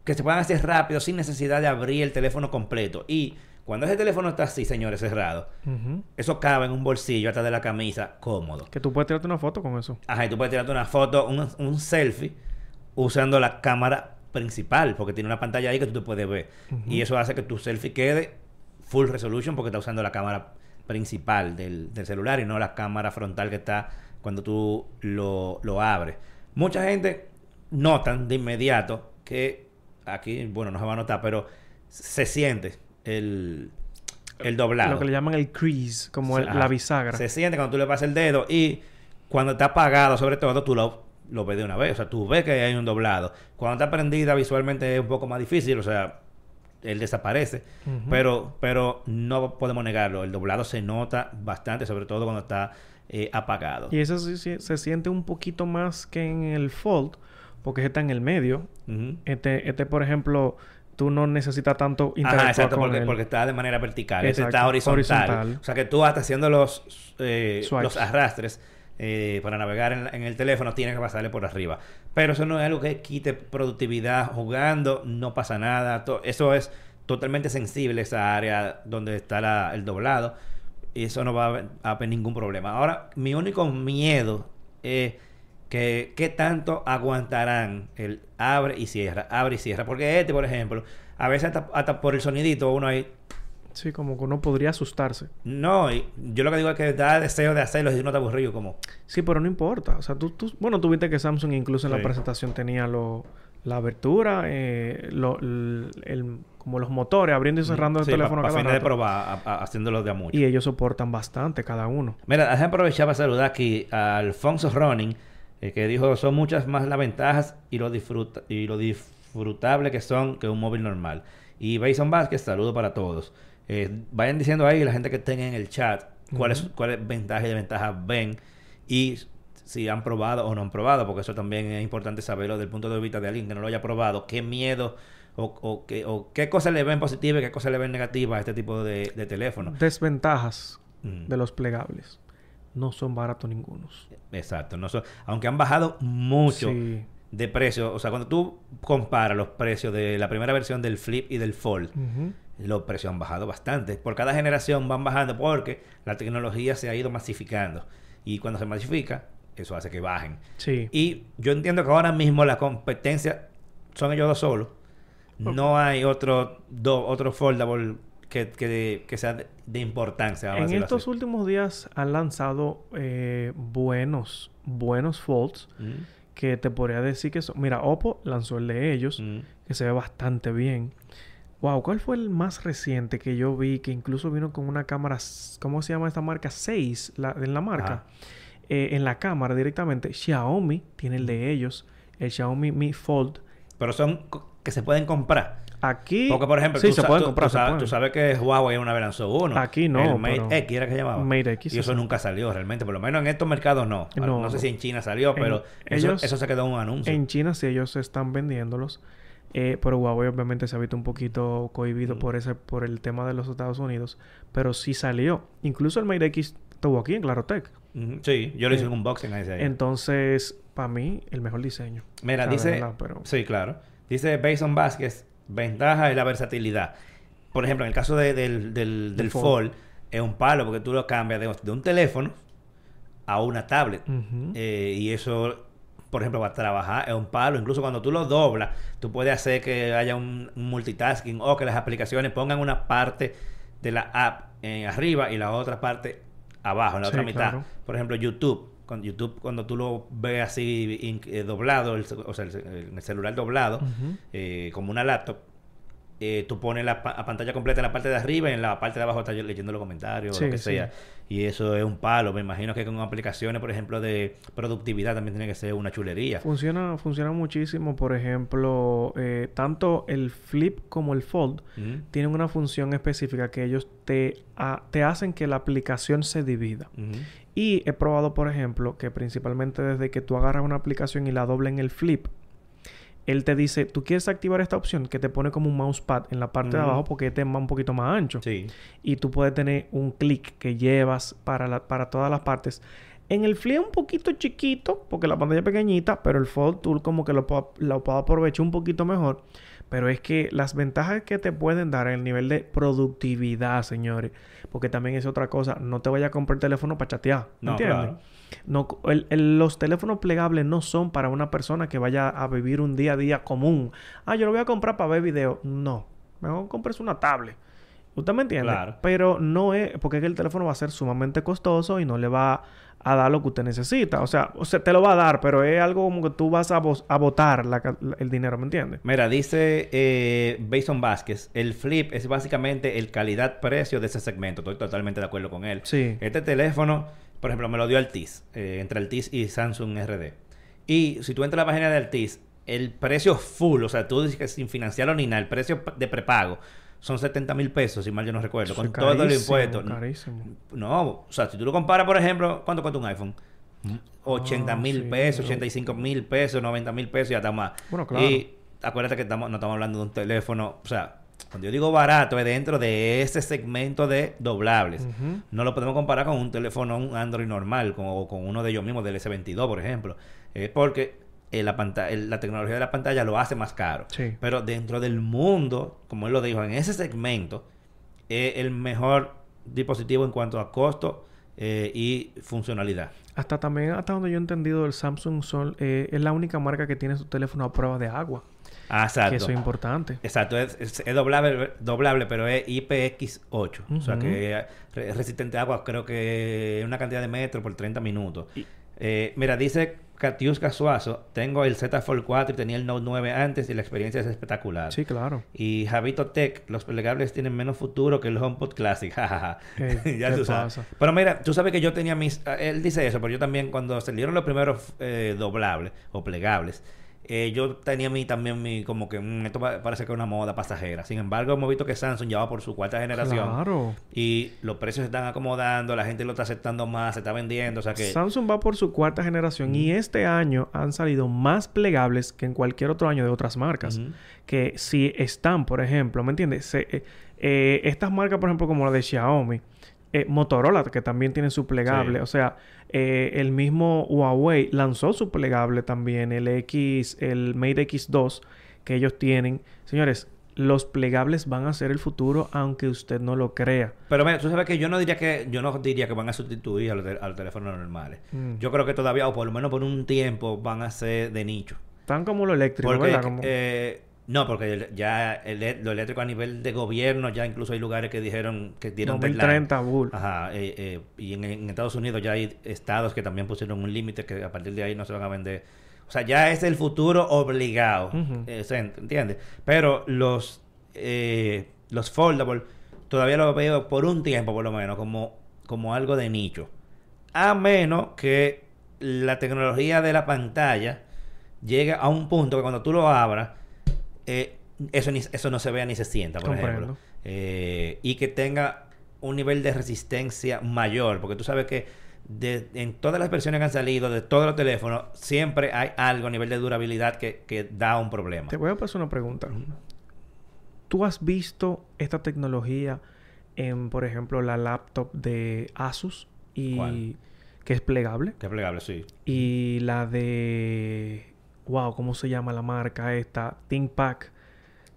que se puedan hacer rápido sin necesidad de abrir el teléfono completo. Y cuando ese teléfono está así, señores, cerrado, eso cabe en un bolsillo atrás de la camisa, cómodo. Que tú puedes tirarte una foto con eso. Ajá, y tú puedes tirarte una foto, un, un selfie, usando la cámara principal, porque tiene una pantalla ahí que tú te puedes ver. Y eso hace que tu selfie quede full resolution porque está usando la cámara principal del, del celular y no la cámara frontal que está cuando tú lo, lo abres. Mucha gente notan de inmediato que aquí, bueno, no se va a notar, pero se siente el, el doblado. Lo que le llaman el crease, como el- la bisagra. Se siente cuando tú le pasas el dedo y cuando está apagado, sobre todo, tú lo, lo ves de una vez. O sea, tú ves que hay un doblado. Cuando está prendida, visualmente es un poco más difícil. O sea, él desaparece. Pero, pero no podemos negarlo. El doblado se nota bastante, sobre todo cuando está eh, apagado. Y eso sí, sí, se siente un poquito más que en el Fold, porque está en el medio. Este, este, por ejemplo, tú no necesitas tanto interactuar Ajá, exacto, con porque, él. porque está de manera vertical. Este Exacto, está horizontal. horizontal. O sea que tú hasta haciendo los, eh, los arrastres eh, para navegar en, en el teléfono tienes que pasarle por arriba. Pero eso no es algo que quite productividad jugando, no pasa nada. eso es totalmente sensible, esa área donde está la- el doblado. Y eso no va a haber, a haber ningún problema. Ahora, mi único miedo es que qué tanto aguantarán el abre y cierra, abre y cierra. Porque este, por ejemplo, a veces hasta, hasta por el sonidito uno ahí... Sí, como que uno podría asustarse. No, y yo lo que digo es que da deseo de hacerlo y uno está aburrido como... Sí, pero no importa. O sea, tú, tú... Bueno, tú viste que Samsung incluso en Sí. la presentación tenía lo, la abertura, eh, lo, el, el- como los motores abriendo y cerrando el Sí, teléfono pa- pa cada fines de probar, a- a- haciéndolo de a mucho. Y ellos soportan bastante cada uno. Mira, déjame aprovechar para saludar aquí a Alfonso Ronin, eh, que dijo, son muchas más las ventajas y lo, disfruta y lo disfrutable que son que un móvil normal. Y Bason Vázquez, saludo para todos. Eh, vayan diciendo ahí la gente que estén en el chat cuáles Ujú. cuáles ventajas y desventajas ven y si han probado o no han probado, porque eso también es importante saberlo desde el punto de vista de alguien que no lo haya probado, qué miedo o, o qué, o qué cosas le ven positivas y qué cosas le ven negativas a este tipo de, de teléfono. Desventajas Mm. de los plegables. No son baratos ningunos. Exacto. No son- aunque han bajado mucho Sí. de precio, o sea, cuando tú comparas los precios de la primera versión del Flip y del Fold, los precios han bajado bastante. Por cada generación van bajando porque la tecnología se ha ido masificando. Y cuando se masifica, eso hace que bajen. Sí. Y yo entiendo que ahora mismo la competencia son ellos dos solos. No hay otro, do- otro foldable que, que, que sea de, de importancia. vamos En estos así. últimos días han lanzado eh, buenos, buenos folds Mm, que te podría decir que son... Mira, Oppo lanzó el de ellos, mm. que se ve bastante bien. Wow, ¿cuál fue el más reciente que yo vi que incluso vino con una cámara, ¿cómo se llama esta marca? 6 la, en la marca. Eh, en la cámara directamente. Xiaomi tiene el de ellos, el Xiaomi Mi Fold. Pero son que se pueden comprar. Aquí Porque, por ejemplo, sí, tú, se sa- pueden tú- comprar, tú se sabes, pueden. tú sabes que Huawei una vez lanzó uno. Aquí no, El Mate pero- X era que llamaba. Mate X, Y eso sí. nunca salió realmente. Por lo menos en estos mercados no. Ah, No. No, sé si en China salió, En- pero eso, ellos- eso se quedó en un anuncio. En China sí ellos están vendiéndolos. Eh, pero Huawei obviamente se ha visto un poquito cohibido Mm. por ese por el tema de los Estados Unidos. Pero sí salió. Incluso el Mate X estuvo aquí en Clarotec. Ujú, Sí, yo le hice Eh, un unboxing a ese ahí. Entonces, para mí, el mejor diseño. Mira, dice... verdad, pero- Sí, claro. Dice Bason Vázquez, ventaja es la versatilidad. Por ejemplo, en el caso de- del, del, Del Fold. Es un palo porque tú lo cambias de, de un teléfono a una tablet. Eh, y eso, por ejemplo, va a trabajar, es un palo. Incluso cuando tú lo doblas, tú puedes hacer que haya un, un multitasking o que las aplicaciones pongan una parte de la app eh, arriba y la otra parte abajo, en la Sí, otra mitad. claro. Por ejemplo, YouTube. Con YouTube, cuando tú lo ves así in- eh, doblado, el o sea, el, ce- el celular doblado, eh, como una laptop, eh, tú pones la, pa- la pantalla completa en la parte de arriba y en la parte de abajo estás leyendo los comentarios Sí, o lo que sí. sea. Y eso es un palo. Me imagino que con aplicaciones, por ejemplo, de productividad también tiene que ser una chulería. Funciona, funciona muchísimo. Por ejemplo, eh, tanto el Flip como el Fold tienen una función específica que ellos te, ha- te hacen que la aplicación se divida. Y he probado, por ejemplo, que principalmente desde que tú agarras una aplicación y la doble en el flip, él te dice, tú quieres activar esta opción que te pone como un mousepad en la parte de abajo porque este es un poquito más ancho. Sí. Y tú puedes tener un clic que llevas para, la- para todas las partes. En el flip es un poquito chiquito porque la pantalla es pequeñita, pero el fold tool como que lo, lo puedo aprovechar un poquito mejor. Pero es que las ventajas que te pueden dar en el nivel de productividad, señores, porque también es otra cosa, no te vayas a comprar teléfono para chatear, ¿me No, entiendes? claro. No, el- el- los teléfonos plegables no son para una persona que vaya a vivir un día a día común. Ah, yo lo voy a comprar para ver video. No. Mejor compres una tablet. ¿Usted me entiende? Claro. Pero no es... Porque es que el teléfono va a ser sumamente costoso y no le va a dar lo que usted necesita. O sea, o sea te lo va a dar, pero es algo como que tú vas a, vo- a botar la ca- la- el dinero, ¿me entiendes? Mira, dice eh, Bason Vázquez, el flip es básicamente el calidad-precio de ese segmento. Estoy totalmente de acuerdo con él. Sí. Este teléfono, por ejemplo, me lo dio Altis, eh, entre Altis y Samsung RD. Y si tú entras a la página de Altis, el precio full, o sea, tú dices que sin financiarlo ni nada, el precio de prepago son 70 mil pesos, si mal yo no recuerdo, con todo el carísimo, impuesto. carísimo. No, o sea, si tú lo comparas, por ejemplo, ¿cuánto cuesta un iPhone? 80 mil Ah, sí, pesos, pero- 85 mil pesos, 90 mil pesos y hasta más. Bueno, claro. Y acuérdate que estamos, no estamos hablando de un teléfono, o sea, cuando yo digo barato es dentro de ese segmento de doblables. No lo podemos comparar con un teléfono, un Android normal, con, o con uno de ellos mismos, del S22, por ejemplo. Es porque eh, la, el- la tecnología de la pantalla lo hace más caro. Sí. Pero dentro del mundo, como él lo dijo, en ese segmento, es el mejor dispositivo en cuanto a costo eh, y funcionalidad. Hasta también, hasta donde yo he entendido, el Samsung Sol eh, es la única marca que tiene su teléfono a prueba de agua. Ah, exacto. Que eso es importante. Exacto, es, es- es doblable, doblable, pero es IPX8. O sea que es re- resistente a agua, creo que una cantidad de metros por 30 minutos. Eh, mira, dice Katiuska Suazo, tengo el Z Fold 4 y tenía el Note 9 antes y la experiencia es espectacular. Sí, claro. Y Javito Tech, los plegables tienen menos futuro que el HomePod Classic. jajaja. Ey, ya ¿qué tú sabes. pasa? Pero mira, tú sabes que yo tenía mis... ah, Él dice eso, pero yo también cuando salieron los primeros eh, doblables o plegables, eh, yo tenía mi, también mi... Como que mm, esto pa- parece que es una moda pasajera. Sin embargo, hemos visto que Samsung ya va por su cuarta generación. Claro. Y los precios se están acomodando, la gente lo está aceptando más, se está vendiendo. O sea que... Samsung va por su cuarta generación y este año han salido más plegables que en cualquier otro año de otras marcas. Que si están, por ejemplo, ¿me entiendes? Se- eh, eh, estas marcas, por ejemplo, como la de Xiaomi, eh, Motorola, que también tiene su plegable, Sí. o sea, eh, el mismo Huawei lanzó su plegable también, el X, el Mate X2 que ellos tienen. Señores, los plegables van a ser el futuro, aunque usted no lo crea. Pero mira, tú sabes que yo no diría que yo no diría que van a sustituir a los, te- a los teléfonos normales. Mm. Yo creo que todavía, o por lo menos por un tiempo, van a ser de nicho. Tan como lo eléctrico, Porque, ¿verdad? Como- eh, no, porque ya el- lo eléctrico a nivel de gobierno, ya incluso hay lugares que dijeron que dieron deadline. 2030, bull. Ajá, eh, eh, y en, en Estados Unidos ya hay estados que también pusieron un límite que a partir de ahí no se van a vender. O sea, ya es el futuro obligado. Eh, ¿se ent- ¿Entiendes? Pero los, eh, los foldable todavía lo veo por un tiempo, por lo menos, como, como algo de nicho. A menos que la tecnología de la pantalla llegue a un punto que cuando tú lo abras, eh, eso, ni- eso no se vea ni se sienta, por Comprendo. ejemplo. Eh, y que tenga un nivel de resistencia mayor, porque tú sabes que de- en todas las versiones que han salido, de todos los teléfonos, siempre hay algo a nivel de durabilidad que, que da un problema. Te voy a pasar una pregunta. ¿Tú has visto esta tecnología en, por ejemplo, la laptop de Asus y ¿Cuál? que es plegable? Que es plegable, sí. Y la de wow, ¿cómo se llama la marca esta? ThinkPad.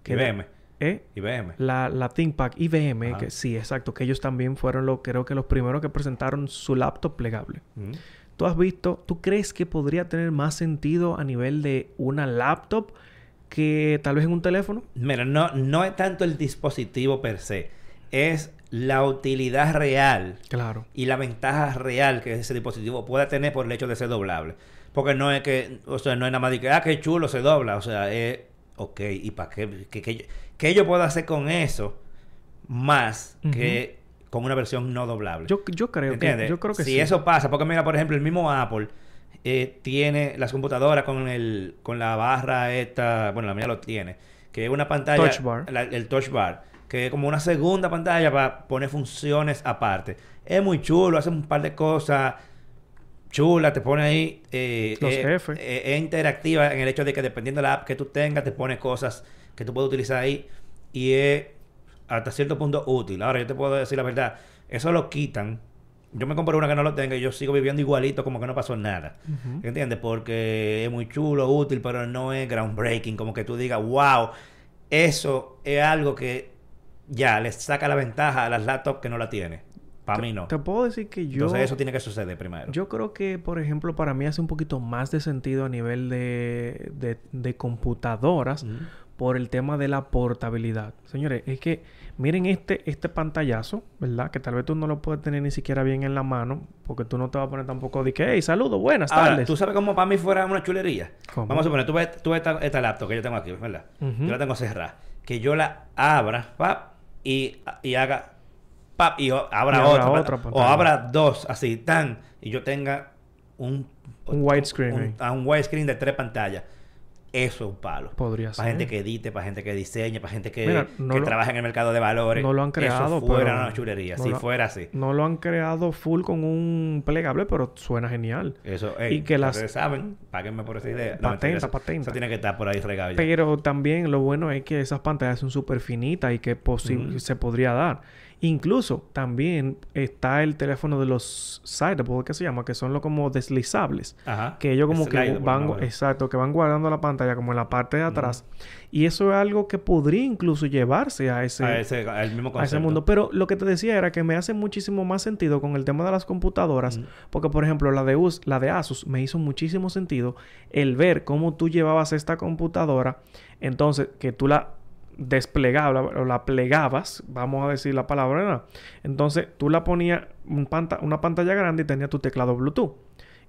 que IBM. ¿Eh? IBM. La, la ThinkPad IBM, Ajá. que sí, exacto, que ellos también fueron los, creo que los primeros que presentaron su laptop plegable. Ujú. ¿Tú has visto, tú crees que podría tener más sentido a nivel de una laptop que tal vez en un teléfono? Mira, no, no es tanto el dispositivo per se, es la utilidad real Claro. y la ventaja real que ese dispositivo pueda tener por el hecho de ser doblable. Porque no es que, o sea, no es nada más de que, ah, qué chulo se dobla. O sea, es, ok, ¿y para qué? ¿Qué, qué, yo- qué yo puedo hacer con eso más que con una versión no doblable? Yo, yo creo ¿Entiendes? que yo creo que si sí. eso pasa, porque mira, por ejemplo, el mismo Apple eh, tiene las computadoras con el con la barra esta, bueno, la mía lo tiene, que es una pantalla Touch bar. la- el touch bar, que es como una segunda pantalla para poner funciones aparte. Es muy chulo, hace un par de cosas chulas, te pone ahí eh, Los eh, jefes. eh, es interactiva en el hecho de que dependiendo de la app que tú tengas, te pone cosas que tú puedes utilizar ahí y es hasta cierto punto útil. Ahora, yo te puedo decir la verdad, eso lo quitan. Yo me compro una que no lo tenga y yo sigo viviendo igualito como que no pasó nada. Ujú. ¿Entiendes? Porque es muy chulo, útil, pero no es groundbreaking. Como que tú digas, wow, eso es algo que ya le saca la ventaja a las laptops que no la tiene. Para mí no. Te puedo decir que yo... Entonces eso tiene que suceder primero. Yo creo que, por ejemplo, para mí hace un poquito más de sentido a nivel de, de, de computadoras por el tema de la portabilidad. Señores, es que miren este, este pantallazo, ¿verdad? Que tal vez tú no lo puedes tener ni siquiera bien en la mano, porque tú no te vas a poner tampoco de que, hey, saludos, buenas Ahora, tardes. tú sabes cómo para mí fuera una chulería. ¿Cómo? Vamos a suponer, tú ves, tú ves esta, esta laptop que yo tengo aquí, ¿verdad? Yo la tengo cerrada. Que yo la abra, pap, y, y haga, pap, y abra Y otra. o abra dos, así, tan, y yo tenga un... Un widescreen. Un, a un widescreen de tres pantallas. eso es un palo. Podría Para ser. gente que edite, para gente que diseñe, para gente que, Mira, no que lo- trabaja en el mercado de valores. no lo han creado, Eso fuera pero- una chulería. no si lo- fuera así. No lo han creado full con un plegable, pero suena genial. Eso, ey, Y que las- ustedes saben, páguenme por esa idea. Patenta, mentira, eso- patenta. Eso tiene que estar por ahí regado ya. Pero también lo bueno es que esas pantallas son súper finitas y que Ujú. se podría dar. Incluso también está el teléfono de los Sideable, que se llama, que son los como deslizables. Ajá. Que ellos como que van, ¿no? exacto, que van guardando la pantalla como en la parte de atrás. Y eso es algo que podría incluso llevarse a ese, a ese, al mismo a concepto. ese mundo. Pero lo que te decía era que me hace muchísimo más sentido con el tema de las computadoras. Porque, por ejemplo, la de, Us- la de Asus me hizo muchísimo sentido el ver cómo tú llevabas esta computadora. Entonces, que tú la desplegabas o la plegabas, vamos a decir la palabra, ¿verdad? Entonces, tú la ponías un panta- una pantalla grande y tenía tu teclado Bluetooth.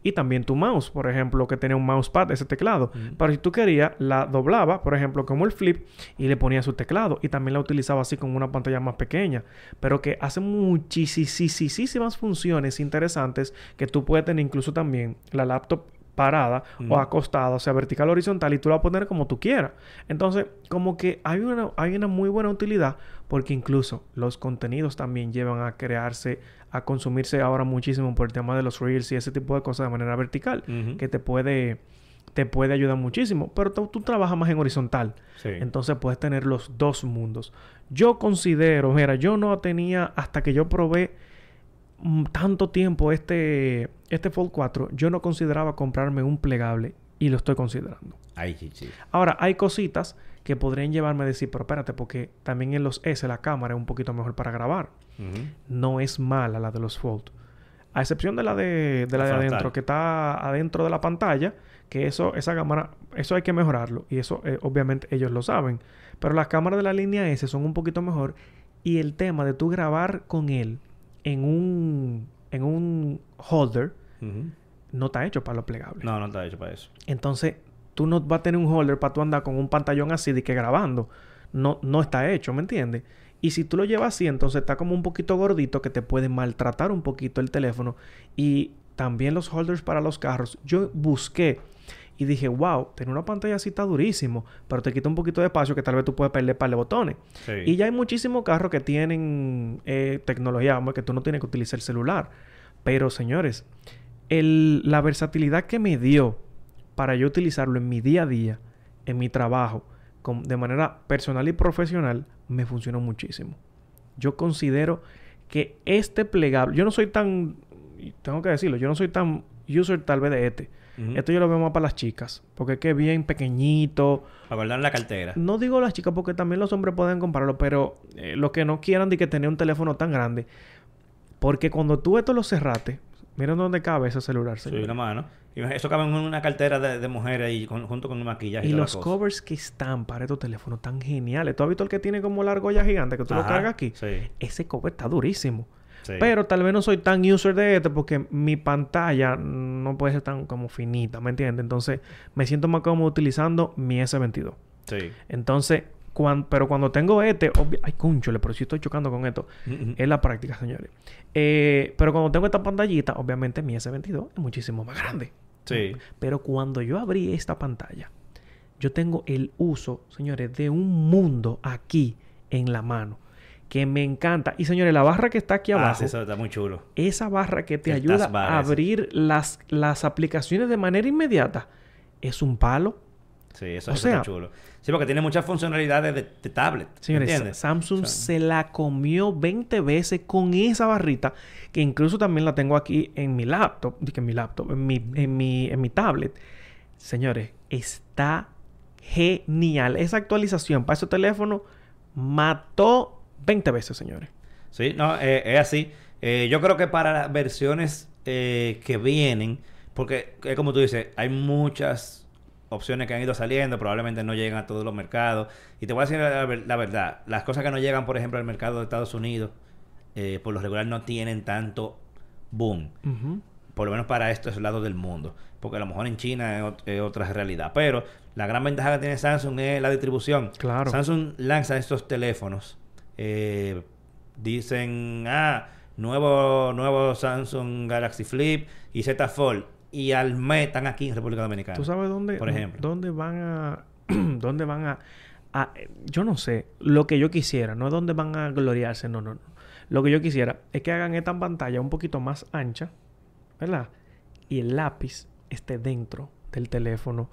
Y también tu mouse, por ejemplo, que tenía un mousepad, ese teclado. Pero si tú querías, la doblaba, por ejemplo, como el flip, y le ponía su teclado. Y también la utilizaba así con una pantalla más pequeña. Pero que hace muchísimas funciones interesantes que tú puedes tener incluso también la laptop parada o acostada, o sea, vertical o horizontal, y tú la vas a poner como tú quieras. Entonces, como que hay una, hay una muy buena utilidad, porque incluso los contenidos también llevan a crearse, a consumirse ahora muchísimo por el tema de los reels y ese tipo de cosas de manera vertical, que te puede, te puede ayudar muchísimo. Pero tú, trabajas más en horizontal. Sí. Entonces puedes tener los dos mundos. Yo considero, mira, yo no tenía, hasta que yo probé tanto tiempo este, este Fold 4, yo no consideraba comprarme un plegable y lo estoy considerando. Ay, chichi. Ahora, hay cositas que podrían llevarme a decir, pero espérate, porque también en los S la cámara es un poquito mejor para grabar. No es mala la de los Fold. A excepción de la de, de la La de adentro, que está adentro de la pantalla, que eso, esa cámara, eso hay que mejorarlo. Y eso, eh, obviamente, ellos lo saben. Pero las cámaras de la línea S son un poquito mejor. Y el tema de tú grabar con él en un, en un holder no está hecho para lo plegable. No, no está hecho para eso. Entonces, tú no vas a tener un holder para tú andar con un pantallón así de que grabando. No, no está hecho, ¿me entiendes? Y si tú lo llevas así, entonces está como un poquito gordito que te puede maltratar un poquito el teléfono. Y también los holders para los carros. Yo busqué y dije, wow, tener una pantalla así está durísimo, pero te quita un poquito de espacio que tal vez tú puedes perder para de botones. Sí. Y ya hay muchísimos carros que tienen eh, tecnología, vamos, que tú no tienes que utilizar el celular. Pero, señores, el- la versatilidad que me dio para yo utilizarlo en mi día a día, en mi trabajo, con- de manera personal y profesional, me funcionó muchísimo. Yo considero que este plegable, yo no soy tan, tengo que decirlo, yo no soy tan user tal vez de este. Esto yo lo veo más para las chicas, porque es que bien pequeñito, Para guardar la cartera. no digo las chicas porque también los hombres pueden comprarlo, pero eh, los que no quieran de que tener un teléfono tan grande. Porque cuando tú esto lo cerraste, miren dónde cabe ese celular, Sí, señor. una mano. Eso cabe en una cartera de, de mujer ahí con- junto con un maquillaje. Y los covers que están para estos teléfonos tan geniales. ¿Tú has visto el que tiene como la argolla gigante que tú lo cargas aquí? Sí. Ese cover está durísimo. Sí. Pero tal vez no soy tan user de este porque mi pantalla no puede ser tan como finita, ¿me entiendes? Entonces me siento más cómodo utilizando mi S22. Sí. Entonces, pero cuando tengo este, ay, cúnchole, pero si estoy chocando con esto. Es la práctica, señores. Eh, pero cuando tengo esta pantallita, obviamente mi S22 es muchísimo más grande. Sí. Pero cuando yo abrí esta pantalla, yo tengo el uso, señores, de un mundo aquí en la mano que me encanta. Y señores, la barra que está aquí Ah, abajo, sí, eso está muy chulo. esa barra que te ayuda a abrir las, las aplicaciones de manera inmediata, es un palo. Sí, eso, O eso está chulo. Sí, porque tiene muchas funcionalidades de, de tablet. Señores, ¿Entiendes? Samsung O sea, se la comió 20 veces con esa barrita, que incluso también la tengo aquí en mi laptop, en mi laptop, en mi, en mi, en mi tablet. Señores, está genial. Esa actualización para ese teléfono mató 20 veces, señores. Sí, no, eh, es así. Eh, yo creo que para las versiones eh, que vienen, porque es como tú dices, hay muchas opciones que han ido saliendo, probablemente no llegan a todos los mercados. Y te voy a decir la, ver- la verdad, las cosas que no llegan, por ejemplo, al mercado de Estados Unidos, eh, por lo regular no tienen tanto boom. Por lo menos para estos lados del mundo. Porque a lo mejor en China es, ot- es otra realidad. Pero la gran ventaja que tiene Samsung es la distribución. Claro. Samsung lanza estos teléfonos. Eh, dicen, ah, nuevo, nuevo Samsung Galaxy Flip y Z Fold. y al mes están aquí en República Dominicana. ¿Tú sabes dónde, Por ejemplo. dónde van a... dónde van a, a- Yo no sé. Lo que yo quisiera. No es dónde van a gloriarse. No, no, no. Lo que yo quisiera es que hagan esta pantalla un poquito más ancha. ¿Verdad? Y el lápiz esté dentro del teléfono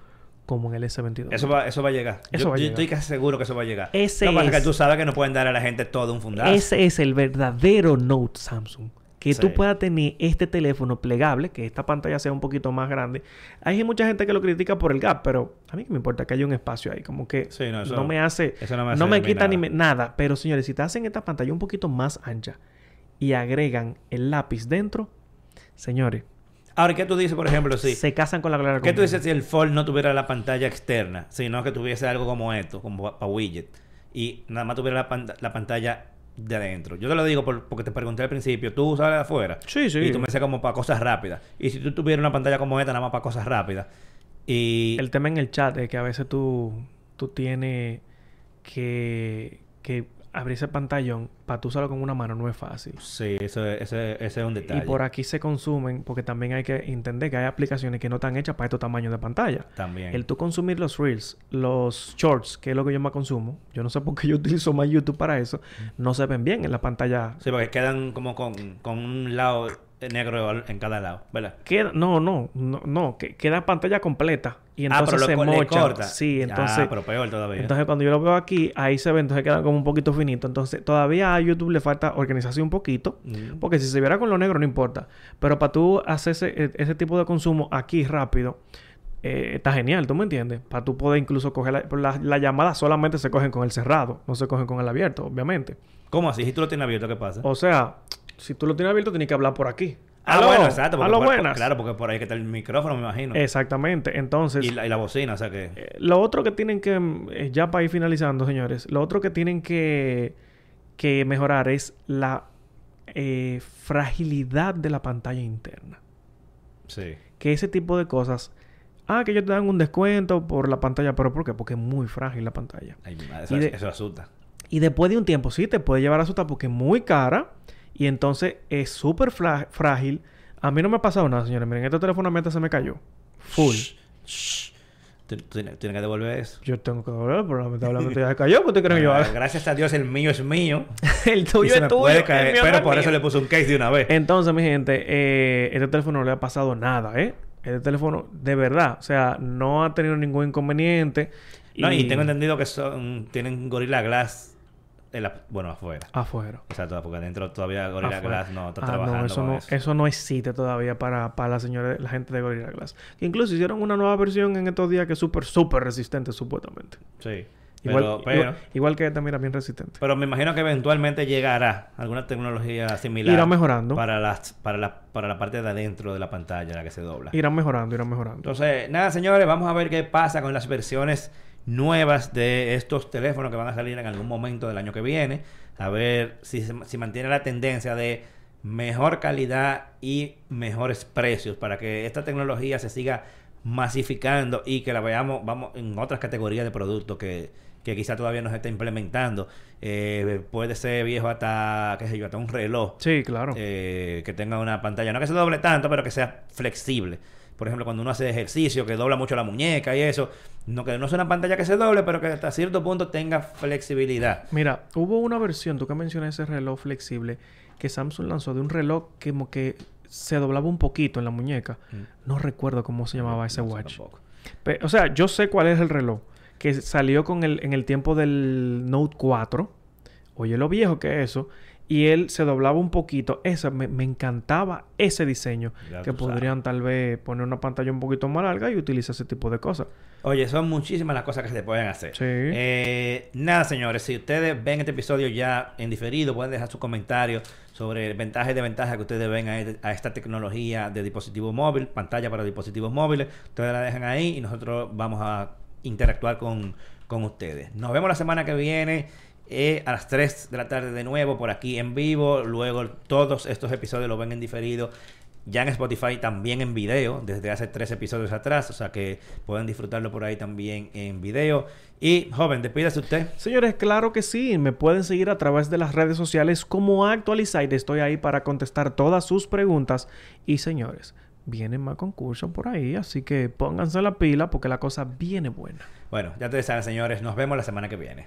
como en el S22. Eso va, eso va a llegar. Eso yo, va a yo llegar. estoy casi seguro que eso va a llegar. Ese Lo que pasa es que tú sabes que no pueden dar a la gente todo un fundazo. Ese es el verdadero Note Samsung. Que Sí. tú puedas tener este teléfono plegable, que esta pantalla sea un poquito más grande. Hay mucha gente que lo critica por el gap, pero a mí que me importa que haya un espacio ahí. Como que Sí, no, no, me hace... eso no me no hace me quita ni me- nada. Pero señores, si te hacen esta pantalla un poquito más ancha y agregan el lápiz dentro, señores, Ahora, ¿qué tú dices, por ejemplo, si... se casan con la clara ¿Qué tú dices si el Fold no tuviera la pantalla externa, sino que tuviese algo como esto, como para widget, y nada más tuviera la, pan- la pantalla de adentro? Yo te lo digo por- porque te pregunté al principio, tú usas de afuera. Sí, sí. Y tú me dices como para cosas rápidas. Y si tú tuvieras una pantalla como esta, nada más para cosas rápidas. Y... El tema en el chat es que a veces tú, tú tienes que, que abrir ese pantallón para tú usarlo con una mano no es fácil. Sí, eso es- ese, ese es un detalle. Y por aquí se consumen, porque también hay que entender que hay aplicaciones que no están hechas para estos tamaños de pantalla. También. El tú consumir los reels, los shorts, que es lo que yo más consumo, yo no sé por qué yo utilizo más YouTube para eso, no se ven bien en la pantalla. Sí, porque quedan como con, con un lado negro en cada lado, ¿verdad? Queda, no, no, no, no, que queda pantalla completa y ah, entonces pero se lo, co- le mocha. corta. Sí, Ah, entonces pero peor todavía. Entonces, cuando yo lo veo aquí, ahí se ve, entonces queda como un poquito finito. Entonces, todavía a YouTube le falta organización un poquito. Mm. Porque si se viera con lo negro, no importa. Pero para tú hacer ese, e- ese tipo de consumo aquí rápido, eh, está genial, ¿tú me entiendes? Para tú poder incluso coger la, la, la llamada solamente se cogen con el cerrado, no se cogen con el abierto, obviamente. ¿Cómo así? Si tú lo tienes abierto, ¿qué pasa? O sea, si tú lo tienes abierto, tienes que hablar por aquí. Ah, Aló, bueno, exacto. porque aló, por- buenas. Claro, porque por ahí que está el micrófono, me imagino. Exactamente. Entonces, y, la, y la bocina, o sea que... Eh, lo otro que tienen que, mm, eh, ya para ir finalizando, señores, lo otro que tienen que, que mejorar es la eh, fragilidad de la pantalla interna. Sí. Que ese tipo de cosas, ah, que ellos te dan un descuento por la pantalla, pero ¿por qué? Porque es muy frágil la pantalla. Ay, mi madre, eso, Y de- eso asusta. Y después de un tiempo, sí, te puede llevar a asustar porque es muy cara y entonces es súper frágil. A mí no me ha pasado nada, señores. Miren, este teléfono a hasta se me cayó. Full. Shh, shh. Tú- tú Tienes que devolver eso. Yo tengo que doblar, pero lamentablemente ya se cayó. ¿Qué te creen yo Ah? Gracias a Dios el mío es mío. el tuyo es tuyo. puede el caer, mío no pero por mío. eso le puse un case de una vez. Entonces, mi gente, eh, este teléfono no le ha pasado nada, ¿eh? Este teléfono, de verdad, o sea, no ha tenido ningún inconveniente. No, y tengo entendido que son tienen Gorilla Glass bueno, afuera. Afuera. Exacto, porque adentro todavía Gorilla Afuera. Glass no está Ah, trabajando no, eso con no, eso. eso no existe todavía para, para la señora, la gente de Gorilla Glass. Que incluso hicieron una nueva versión en estos días que es súper, súper resistente, supuestamente. Sí. Igual, Pero, igual, igual que esta, mira, bien resistente. pero me imagino que eventualmente llegará alguna tecnología similar Irá mejorando. para las para la para la parte de adentro de la pantalla la que se dobla. Irán mejorando, irán mejorando. Entonces, nada, señores, vamos a ver qué pasa con las versiones nuevas de estos teléfonos que van a salir en algún momento del año que viene. A ver si, se- si mantiene la tendencia de mejor calidad y mejores precios para que esta tecnología se siga masificando y que la veamos vamos en otras categorías de productos que, que quizá todavía no se está implementando. Eh, puede ser viejo hasta, qué sé yo, hasta un reloj Sí, claro. eh, que tenga una pantalla, no que se doble tanto, pero que sea flexible. Por ejemplo, cuando uno hace ejercicio, que dobla mucho la muñeca y eso, no que no sea una pantalla que se doble, pero que hasta cierto punto tenga flexibilidad. Mira, hubo una versión, tú que mencionas ese reloj flexible, que Samsung lanzó de un reloj que como que se doblaba un poquito en la muñeca. No recuerdo cómo se llamaba ese No watch. tampoco. Pe- o sea, yo sé cuál es el reloj. Que salió con el, en el tiempo del Note 4. Oye, lo viejo que es eso. Y él se doblaba un poquito. Esa, me, me encantaba ese diseño. Ya que sabes. podrían tal vez poner una pantalla un poquito más larga y utilizar ese tipo de cosas. Oye, son muchísimas las cosas que se pueden hacer. Sí. Eh, nada, señores, si ustedes ven este episodio ya en diferido, pueden dejar sus comentarios sobre ventajas y desventajas que ustedes ven a, e- a esta tecnología de dispositivo móvil, pantalla para dispositivos móviles. Ustedes la dejan ahí y nosotros vamos a interactuar con, con ustedes. Nos vemos la semana que viene. Eh, a las 3 de la tarde de nuevo por aquí en vivo. Luego todos estos episodios los ven en diferido. Ya en Spotify también en video, desde hace tres episodios atrás, o sea que pueden disfrutarlo por ahí también en video. Y joven, despídase usted. Señores, claro que sí. Me pueden seguir a través de las redes sociales como Actualizate. Estoy ahí para contestar todas sus preguntas. Y señores, vienen más concursos por ahí, así que pónganse la pila porque la cosa viene buena. Bueno, ya te saben, señores, nos vemos la semana que viene.